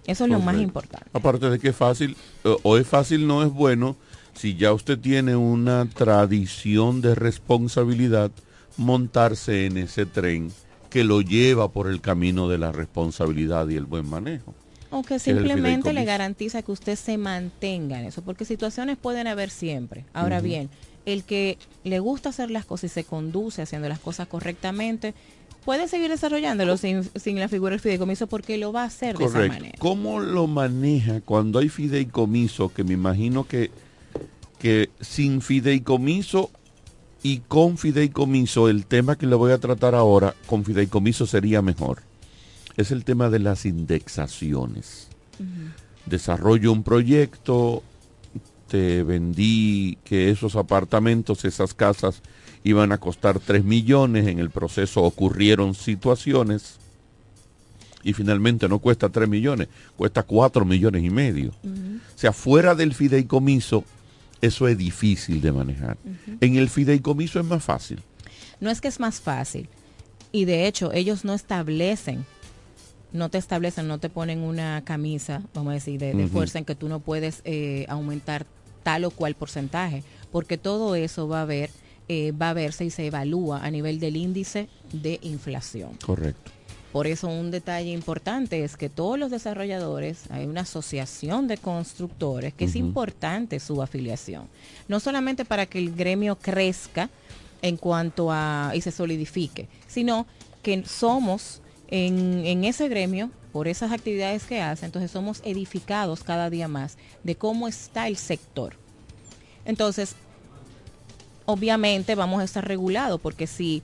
Eso es lo más importante. Aparte de que es fácil, o- o es fácil, no es bueno, si ya usted tiene una tradición de responsabilidad, montarse en ese tren que lo lleva por el camino de la responsabilidad y el buen manejo. Aunque que simplemente le garantiza que usted se mantenga en eso, porque situaciones pueden haber siempre. Ahora bien, el que le gusta hacer las cosas y se conduce haciendo las cosas correctamente, puede seguir desarrollándolo sin, sin la figura del fideicomiso porque lo va a hacer de esa manera. ¿Cómo lo maneja cuando hay fideicomiso? Que me imagino que, que sin fideicomiso y con fideicomiso, el tema que le voy a tratar ahora, con fideicomiso sería mejor. es el tema de las indexaciones. Desarrollo un proyecto, te vendí que esos apartamentos, esas casas iban a costar 3 millones, en el proceso ocurrieron situaciones y finalmente no cuesta 3 millones, cuesta 4 millones y medio. O sea, fuera del fideicomiso, eso es difícil de manejar. En el fideicomiso es más fácil. No es que es más fácil. Y de hecho, ellos no establecen, no te establecen, no te ponen una camisa, vamos a decir, de, fuerza en que tú no puedes eh, aumentar tal o cual porcentaje, porque todo eso va a ver, eh, va a verse y se evalúa a nivel del índice de inflación. Correcto. Por eso un detalle importante es que todos los desarrolladores, hay una asociación de constructores que es importante su afiliación. No solamente para que el gremio crezca en cuanto a y se solidifique, sino que somos en, en ese gremio, por esas actividades que hace, entonces somos edificados cada día más de cómo está el sector. Entonces, obviamente vamos a estar regulados porque si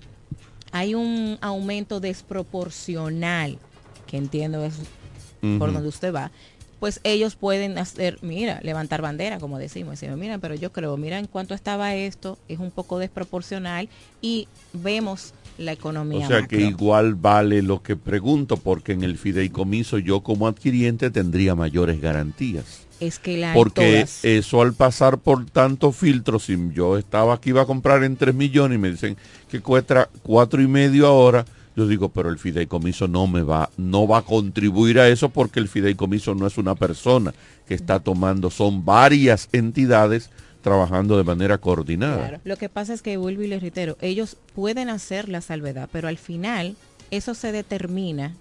hay un aumento desproporcional, que entiendo es por donde usted va, pues ellos pueden hacer, mira, levantar bandera, como decimos, decimos, mira, pero yo creo, mira en cuánto estaba esto, es un poco desproporcional y vemos la economía. O sea macro. que igual vale lo que pregunto, porque en el fideicomiso yo como adquiriente tendría mayores garantías. es que la Porque todas. eso al pasar por tantos filtros, si yo estaba aquí iba a comprar en 3 millones y me dicen que cuesta cuatro y medio ahora, yo digo, pero el fideicomiso no me va, no va a contribuir a eso porque el fideicomiso no es una persona que está tomando, son varias entidades trabajando de manera coordinada. Lo que pasa es que vuelvo y les reitero, ellos pueden hacer la salvedad, pero al final eso se determina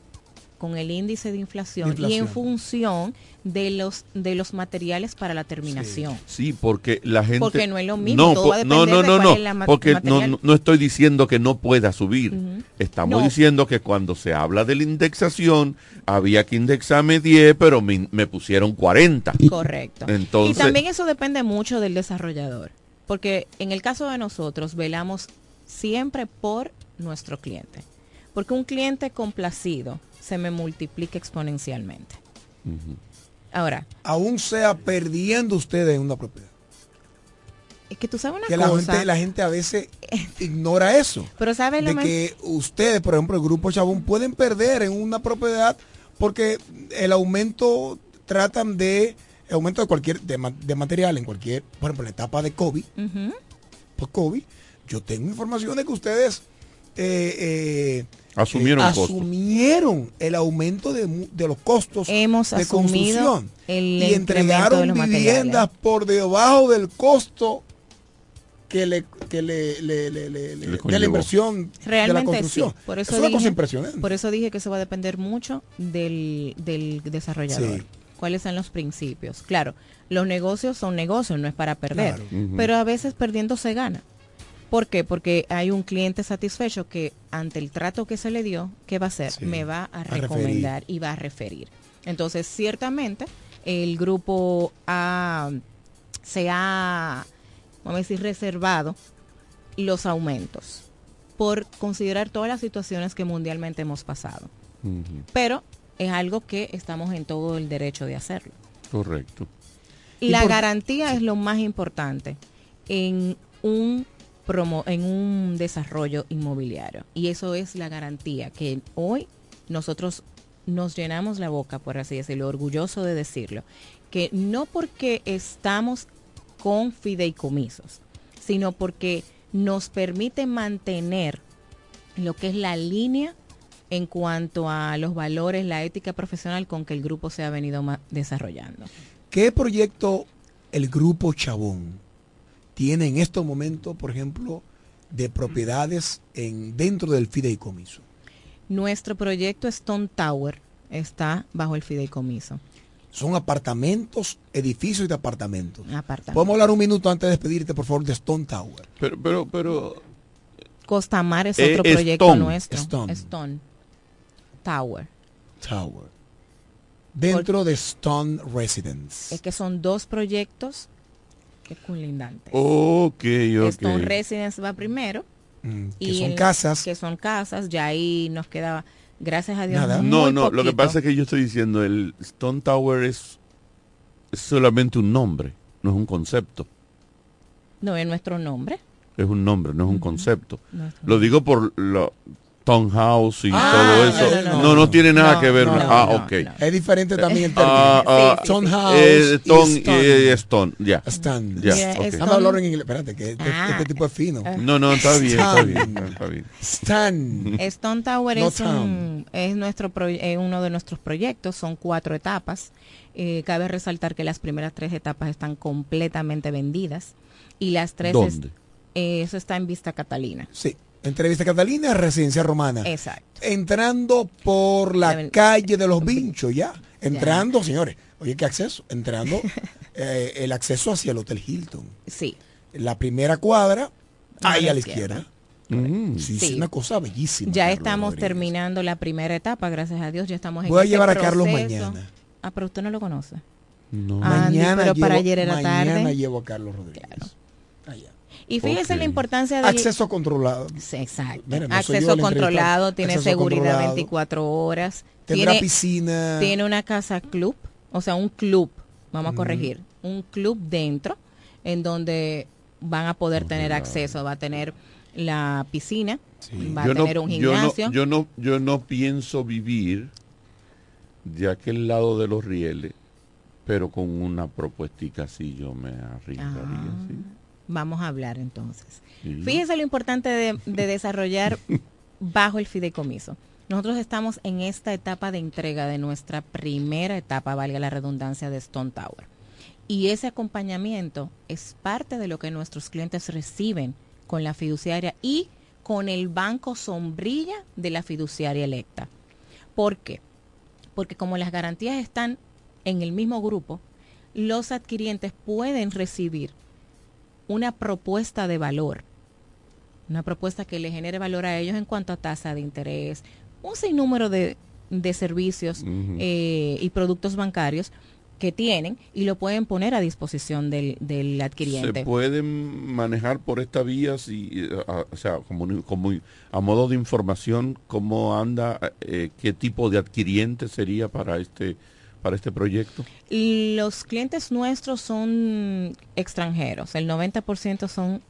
con el índice de inflación, y en función de los de los materiales para la terminación. Sí, porque la gente... Porque no es lo mismo, todo po- va a no, no, de no, no, porque no, material. no- no estoy diciendo que no pueda subir. Estamos No. diciendo que cuando se habla de la indexación, había que indexarme 10, pero me, me pusieron 40. Correcto. Entonces, y también eso depende mucho del desarrollador, porque en el caso de nosotros velamos siempre por nuestro cliente, porque un cliente complacido se me multiplica exponencialmente. Ahora, Aún sea perdiendo ustedes en una propiedad. es que tú sabes una Que la cosa, gente, la gente a veces [laughs] ignora eso. pero sabes lo de que ustedes, por ejemplo, el grupo Chabón, pueden perder en una propiedad porque el aumento tratan de el aumento de cualquier de, ma- de material en cualquier, por ejemplo, en la etapa de COVID, Ujú. por COVID, yo tengo información de que ustedes eh, eh, Asumieron eh, asumieron el aumento de, de los costos Hemos de construcción el y de entregaron viviendas materiales. por debajo del costo que le, que le, le- le- le- le- de la inversión de la Realmente sí. construcción. Por eso, es una dije, cosa impresionante. Por eso dije que eso va a depender mucho del, del desarrollador. Sí. ¿Cuáles son los principios? Claro, los negocios son negocios, no es para perder. Claro. Pero a veces perdiendo se gana. ¿Por qué? Porque hay un cliente satisfecho que ante el trato que se le dio, ¿qué va a hacer? Sí. Me va a recomendar y va a referir. Entonces, ciertamente, el grupo ha- se ha, vamos a decir, reservado los aumentos por considerar todas las situaciones que mundialmente hemos pasado. Pero es algo que estamos en todo el derecho de hacerlo. correcto. ¿Y La por- garantía es lo más importante en un promo, en un desarrollo inmobiliario. Y eso es la garantía que hoy nosotros nos llenamos la boca, por así decirlo, orgulloso de decirlo, que no porque estamos con fideicomisos, sino porque nos permite mantener lo que es la línea en cuanto a los valores, la ética profesional con que el grupo se ha venido desarrollando. ¿Qué proyecto el grupo Chabón tiene en estos momentos, por ejemplo, de propiedades en, dentro del fideicomiso? Nuestro proyecto Stone Tower está bajo el fideicomiso. Son apartamentos, edificios de apartamentos. Apartamentos. Podemos hablar un minuto antes de despedirte, por favor, de Stone Tower. Pero, pero, pero, Costa Mar es Eh, otro proyecto Stone. nuestro. Stone. Stone. Tower. Tower. Dentro de Stone Residence. Es que son dos proyectos que colindantes. ok, Stone ok. Residence va primero. Mm, que y son el- casas. Que son casas. Ya ahí nos quedaba. Gracias a Dios. Nada. muy No, no, lo que pasa es que yo estoy diciendo, el Stone Tower es, es solamente un nombre, no es un concepto. No es nuestro nombre. Es un nombre, no es un concepto. Nuestro Lo digo por lo Townhouse y Ah, todo eso. no, No, no, no, no. tiene nada No, que ver. no, ah, no, ok. no. Es diferente también el término. Ah, ah, Stone House eh, y Stone y Stone. eh, Stone, ya. Stand. Ya, Mira, ok. es- Vamos a hablar en inglés. Espérate, que este, Ah. este tipo es fino. No, no, está bien, está bien, está bien. Stan. Stone Tower No es, un- es nuestro proye- eh, uno de nuestros proyectos, son cuatro etapas. Eh, cabe resaltar que las primeras tres etapas están completamente vendidas y las tres es- ¿Dónde? eh, eso está en Vista Catalina. Sí. Entrevista Catalina, residencia romana. Exacto. Entrando por la calle de los Vinchos, ya. Entrando, señores. Oye, ¿qué acceso? Entrando [laughs] eh, el acceso hacia el Hotel Hilton. Sí. La primera cuadra, ahí a la izquierda. izquierda. Mm. Sí, Sí. sí, una cosa bellísima. Ya Carlos estamos Rodríguez. terminando la primera etapa, gracias a Dios, ya estamos en Voy a ese llevar a Carlos mañana. Ah, pero usted no lo conoce. No. Ah, Andy, pero para ayer era mañana tarde. llevo a Carlos Rodríguez. Allá. Y fíjese la importancia del Acceso controlado. Sí, exacto. Mira, no soy yo Acceso controlado, tiene Acceso seguridad controlado. 24 horas. Tendrá tiene, piscina. tiene una casa club, o sea, un club, vamos a corregir, un club dentro en donde van a poder tener acceso, va a tener la piscina, va a Yo no- tener un yo no- gimnasio. Yo no, yo no pienso vivir de aquel lado de los rieles, pero con una propuestica así yo me arriesgaría. Ah, sí. Vamos a hablar entonces. Sí. Fíjese lo importante de, de desarrollar [laughs] bajo el fideicomiso. Nosotros estamos en esta etapa de entrega de nuestra primera etapa, valga la redundancia, de Stone Tower. Y ese acompañamiento es parte de lo que nuestros clientes reciben con la fiduciaria y con el banco sombrilla de la fiduciaria electa. ¿Por qué? Porque como las garantías están en el mismo grupo, los adquirientes pueden recibir una propuesta de valor, una propuesta que le genere valor a ellos en cuanto a tasa de interés, un sinnúmero de, de servicios eh, y productos bancarios que tienen y lo pueden poner a disposición del, del adquiriente. Se pueden manejar por esta vía, si, eh, a- o sea, como, como a modo de información, cómo anda, eh, qué tipo de adquiriente sería para este para este proyecto. Los clientes nuestros son extranjeros, el 90% son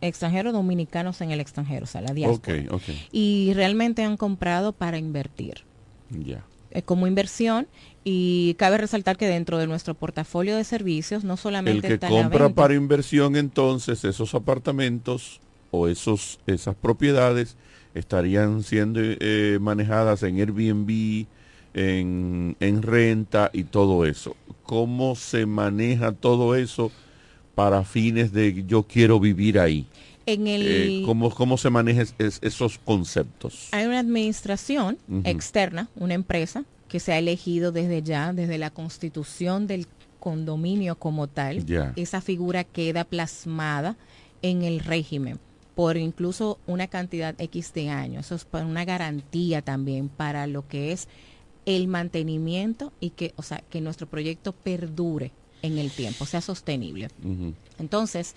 extranjeros dominicanos en el extranjero, o sea, la diáspora. Ok, ok, Y realmente han comprado para invertir. ya. eh, como inversión y cabe resaltar que dentro de nuestro portafolio de servicios no El solamente que está la compra para inversión, entonces, esos apartamentos o esos esas propiedades estarían siendo eh, manejadas en Airbnb, en, en renta y todo eso. ¿Cómo se maneja todo eso para fines de yo quiero vivir ahí? en el Eh, ¿cómo, ¿Cómo se manejan esos conceptos? hay una administración externa, una empresa que se ha elegido desde ya, desde la constitución del condominio como tal. Esa figura queda plasmada en el régimen por incluso una cantidad X de años. Eso es para una garantía también para lo que es el mantenimiento y que, o sea, que nuestro proyecto perdure en el tiempo, sea sostenible. Entonces,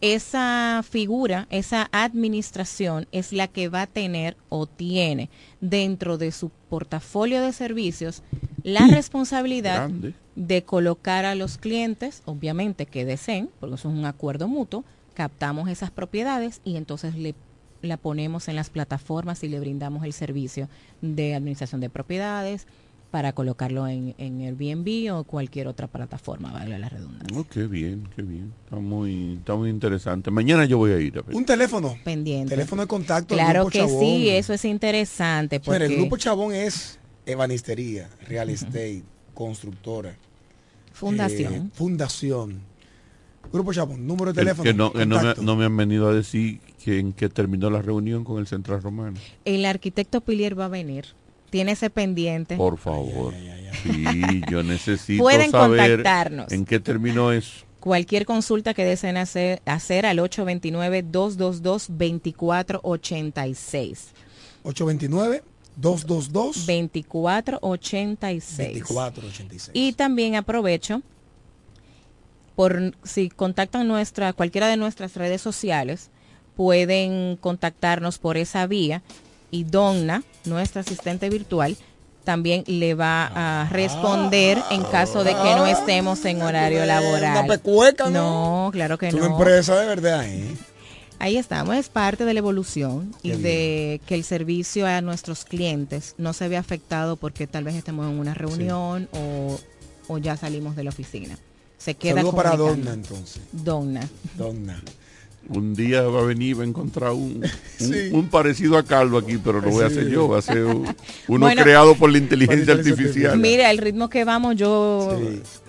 esa figura, esa administración es la que va a tener o tiene dentro de su portafolio de servicios la responsabilidad Grande. de colocar a los clientes, obviamente que deseen, porque eso es un acuerdo mutuo, captamos esas propiedades y entonces le la ponemos en las plataformas y le brindamos el servicio de administración de propiedades para colocarlo en, en Airbnb o cualquier otra plataforma, vale la redundancia. Oh, qué bien, qué bien. Está muy, está muy interesante. Mañana yo voy a ir a ver. Un teléfono. Pendiente. Teléfono de contacto. Claro Grupo que Chabón. sí, eso es interesante. Mira, Porque el Grupo Chabón es ebanistería, real estate, constructora. Fundación. eh, fundación. Grupo Chabón, número de El- teléfono. que no, que no me, no me han venido a decir que en que terminó la reunión con el Central Romano. el arquitecto Pilier va a venir. Tiene ese pendiente. Por favor. Sí, yo necesito Pueden saber contactarnos. en qué terminó eso. Cualquier consulta que deseen hacer, hacer al 829-222-2486. 829-222. 2486. 2486. Y también aprovecho por si contactan nuestra cualquiera de nuestras redes sociales pueden contactarnos por esa vía y Donna, nuestra asistente virtual, también le va a responder en caso de que no estemos en horario laboral. Una pecueca, ¿no? No, claro que Es no. una empresa de verdad, ¿eh? Ahí estamos, es parte de la evolución y de que el servicio a nuestros clientes no se vea afectado porque tal vez estemos en una reunión o, o ya salimos de la oficina. Se queda Saludo para. Donna, entonces. Donna. Donna. Un día va a venir y va a encontrar un, un- [laughs] Sí. un parecido a Carlos aquí, pero lo voy a hacer yo, va a ser un- [laughs] uno Bueno. creado por la inteligencia artificial. Mira, el ritmo que vamos, yo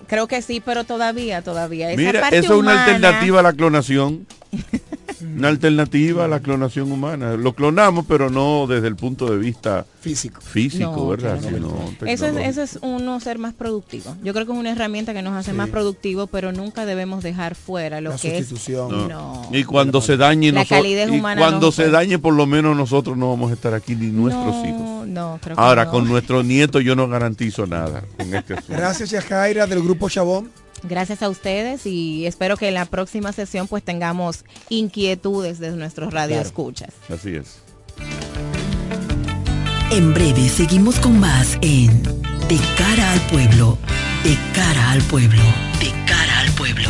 creo que sí, pero todavía, todavía. Esa Mira, parte eso es una alternativa a la clonación. [laughs] Una alternativa a la clonación humana. Lo clonamos, pero no desde el punto de vista físico, físico No, ¿verdad? claro. Sino Eso es, eso es uno ser más productivo. Yo creo que es una herramienta que nos hace más productivo, pero nunca debemos dejar fuera lo La que sustitución. No. es. No. Y cuando se dañe La y cuando no se fue. dañe, por lo menos nosotros no vamos a estar aquí ni nuestros No, hijos. no, creo que Ahora, no. con nuestros nietos yo no garantizo nada con este [laughs] asunto. Gracias, Yajaira, del Grupo Chabón. Gracias a ustedes y espero que en la próxima sesión pues tengamos inquietudes de nuestros radioescuchas. Así es. En breve seguimos con más en De cara al pueblo, de cara al pueblo, de cara al pueblo.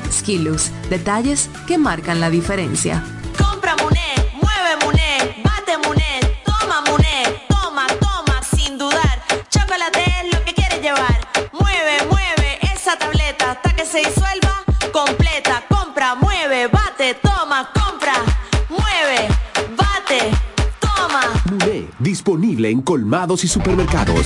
Skilus, detalles que marcan la diferencia. Compra Muné, mueve Muné, bate Muné, toma Muné, toma, toma, sin dudar. Chocolate es lo que quieres llevar. Mueve, mueve esa tableta hasta que se disuelva completa. Compra, mueve, bate, toma, compra, mueve, bate, toma. Muné, disponible en colmados y supermercados.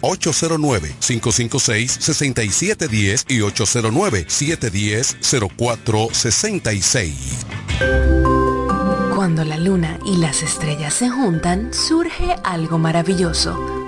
809-556-6710 y 809-710-0466. Cuando la luna y las estrellas se juntan, surge algo maravilloso.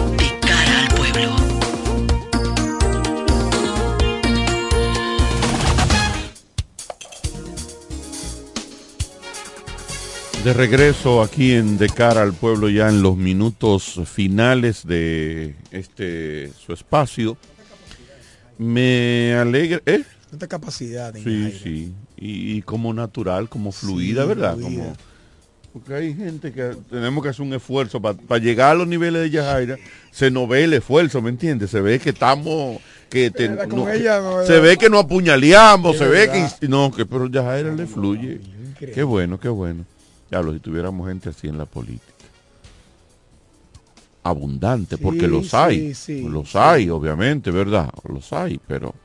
De regreso aquí en De cara al pueblo ya en los minutos finales de este su espacio. Me alegra, ¿eh? Esta capacidad. en Sí, aire. sí. Y, y como natural, como fluida, Sí, ¿verdad? fluida. Como, porque hay gente que tenemos que hacer un esfuerzo para llegar a los niveles de Yajaira. Se nos ve el esfuerzo, ¿me entiendes? Se ve que estamos, que te- verdad, con no, ella, no, se ve que no apuñaleamos, se ve que no, que pero Yajaira le fluye. Qué bueno, qué bueno. Diablo, si tuviéramos gente así en la política. Abundante, porque los sí, hay. sí, los hay, obviamente, ¿verdad? Los hay, pero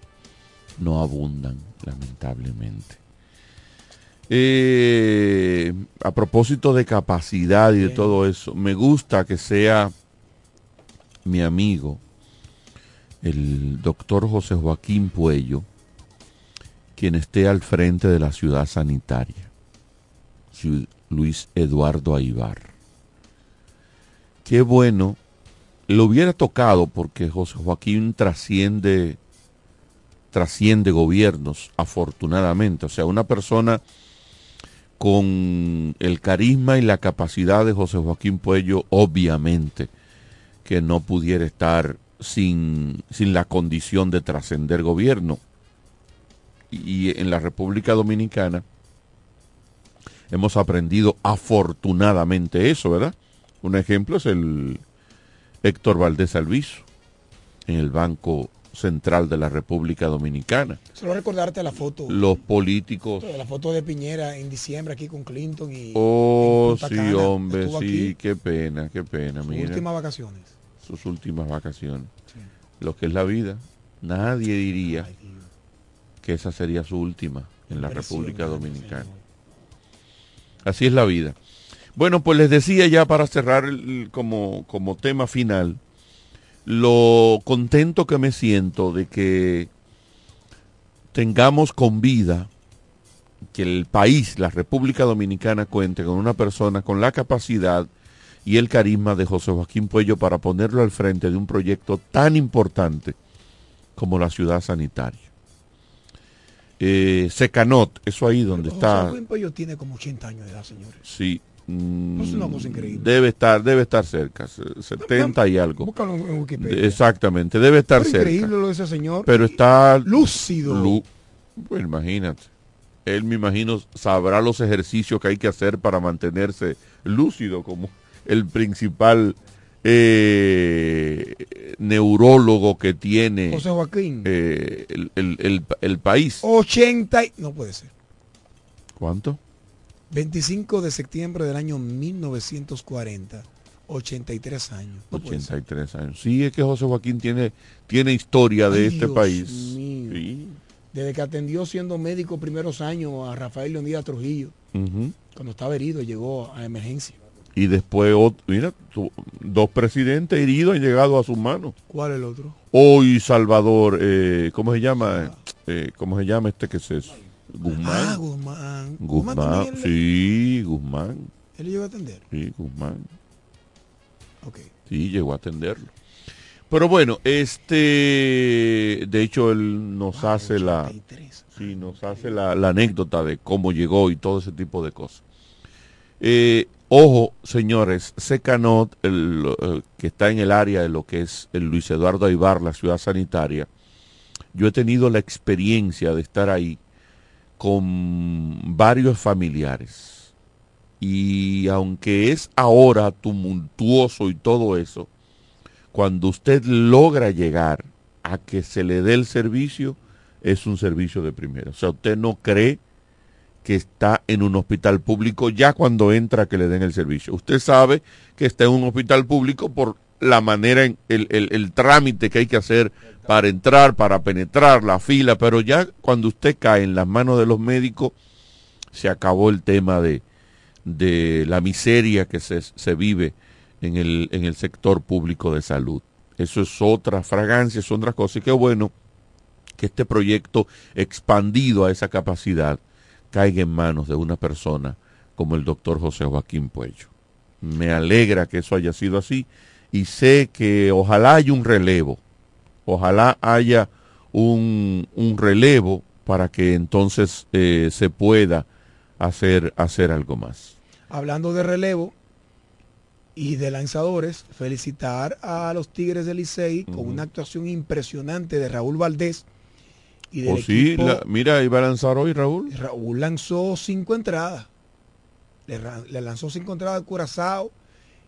no abundan, lamentablemente. Eh, a propósito de capacidad y de todo eso, me gusta que sea mi amigo, el doctor José Joaquín Puello, quien esté al frente de la ciudad sanitaria, Luis Eduardo Aibar. Qué bueno, lo hubiera tocado porque José Joaquín trasciende trasciende gobiernos, afortunadamente. O sea, una persona con el carisma y la capacidad de José Joaquín Puello, obviamente, que no pudiera estar sin, sin la condición de trascender gobierno. Y en la República Dominicana hemos aprendido afortunadamente eso, ¿verdad? Un ejemplo es el Héctor Valdés Alviso en el Banco Central de la República Dominicana. Solo recordarte la foto. Los políticos La foto de Piñera en diciembre aquí con Clinton y Oh, sí, Cana. hombre, sí, aquí. qué pena, qué pena. sus mira, últimas vacaciones. sus últimas vacaciones. Lo que es la vida. Nadie diría que esa sería su última en la República Dominicana. Así es la vida. Bueno, pues les decía ya para cerrar como, como tema final, lo contento que me siento de que tengamos con vida que el país, la República Dominicana, cuente con una persona con la capacidad y el carisma de José Joaquín Puello para ponerlo al frente de un proyecto tan importante como la ciudad sanitaria. Eh, Secanot, eso ahí donde José está, Joaquín Puello tiene como 80 años de edad, señores. sí, mm, Es una cosa increíble. debe estar, debe estar cerca, se- 70 y algo. Búscalo en Wikipedia. Exactamente, debe estar Pero cerca. increíble lo de ese señor. Pero está lúcido. Lu- pues imagínate. Él me imagino sabrá los ejercicios que hay que hacer para mantenerse lúcido como el principal eh, neurólogo que tiene José Joaquín. eh, el, el- el- el país. 80 y... No puede ser. ¿Cuánto? 25 de septiembre del año 1940. 83 años. No puede ser. 83 años. Sí, es que José Joaquín tiene, tiene historia de Ay, este Dios país. Sí. Desde que atendió siendo médico primeros años a Rafael Leonidas Trujillo, cuando estaba herido, llegó a emergencia. Y después, mira, dos presidentes heridos han llegado a sus manos. ¿Cuál es el otro? Hoy Salvador, eh, ¿cómo se llama? Eh, ¿Cómo se llama este que es? Guzmán. Ah, Guzmán. Guzmán, él- sí, Guzmán, Él llegó a atender. sí, Guzmán. Ok. Sí, llegó a atenderlo. Pero bueno, este, de hecho él nos hace la, sí, nos hace la, la anécdota de cómo llegó y todo ese tipo de cosas. Eh, ojo, señores, Secanot, el, que está en el área de lo que es el Luis Eduardo Aibar, la ciudad sanitaria, yo he tenido la experiencia de estar ahí con varios familiares. Y aunque es ahora tumultuoso y todo eso, cuando usted logra llegar a que se le dé el servicio, es un servicio de primera. O sea, usted no cree que está en un hospital público ya cuando entra que le den el servicio. Usted sabe que está en un hospital público por la manera, en, el, el, el trámite que hay que hacer para entrar, para penetrar la fila, pero ya cuando usted cae en las manos de los médicos, se acabó el tema de, de la miseria que se, se vive en el, en el sector público de salud. Eso es otra fragancia, es otra cosa. Y qué bueno que este proyecto expandido a esa capacidad caiga en manos de una persona como el doctor José Joaquín Puello. Me alegra que eso haya sido así y sé que ojalá haya un relevo, ojalá haya un, un relevo para que entonces eh, se pueda hacer, hacer algo más. Hablando de relevo y de lanzadores, felicitar a los Tigres del Licey con una actuación impresionante de Raúl Valdés. Y del Oh, sí, equipo. la- mira, iba a lanzar hoy Raúl. Raúl lanzó cinco entradas. Le, lanzó cinco entradas al Curazao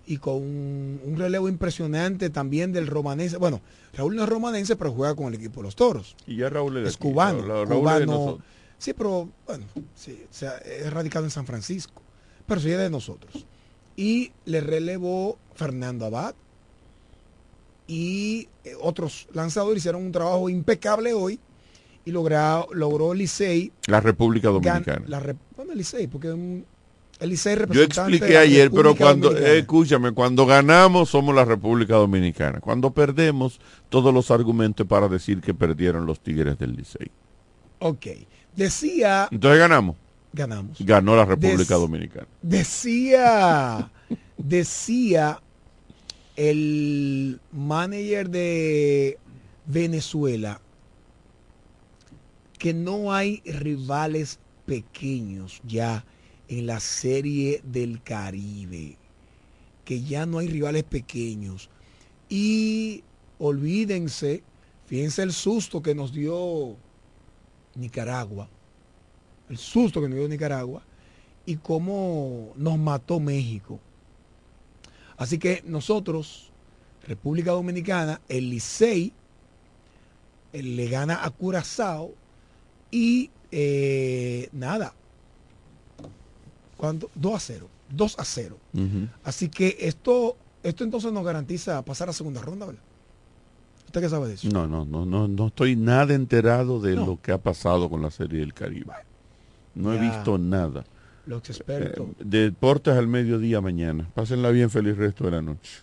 y con un, un relevo impresionante también del romanense. Bueno, Raúl no es romanense, pero juega con el equipo de los toros. Y ya Raúl es Es cubano. Cubano. Sí, pero bueno, sí, o sea, es radicado en San Francisco. Pero sí es de nosotros. Y le relevó Fernando Abad. Y eh, otros lanzadores hicieron un trabajo impecable hoy. Y logra- logró Licey La República gan- Dominicana. la bueno, el Licey, porque un- el Licey Yo representante expliqué la ayer, pero cuando, eh, escúchame, cuando ganamos somos la República Dominicana. Cuando perdemos, todos los argumentos para decir que perdieron los Tigres del Licey. Ok. Decía, Entonces ganamos. ganamos. Ganó la República Dominicana. Decía, decía el manager de Venezuela que no hay rivales pequeños ya en la serie del Caribe, que ya no hay rivales pequeños. Y olvídense, fíjense el susto que nos dio Nicaragua, el susto que nos dio Nicaragua y cómo nos mató México. Así que nosotros, República Dominicana, el Licey, le gana a Curazao y eh, nada. ¿Cuánto? 2 a 0. 2 a 0. Así que esto, esto entonces nos garantiza pasar a segunda ronda, ¿verdad? ¿Usted qué sabe de eso? No, no, no, no, no estoy nada enterado de No. lo que ha pasado con la Serie del Caribe. No he visto nada. Los expertos. Eh, deportes al mediodía mañana. Pásenla bien, feliz resto de la noche.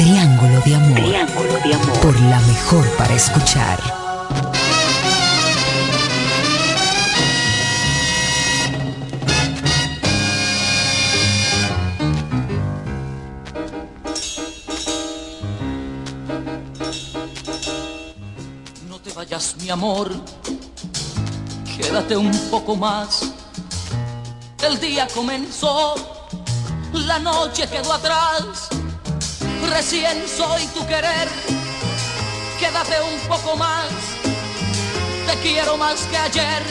Triángulo de amor. Triángulo de amor. Por la mejor para escuchar. No te vayas, mi amor. Quédate un poco más. El día comenzó, la noche quedó atrás. Recién soy tu querer. Quédate un poco más. Te quiero más que ayer.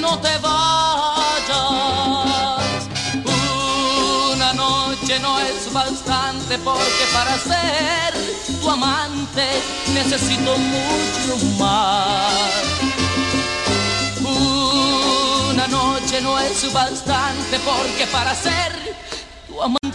No te vayas. Una noche no es bastante porque para ser tu amante necesito mucho más. Una noche no es bastante porque para ser tu amante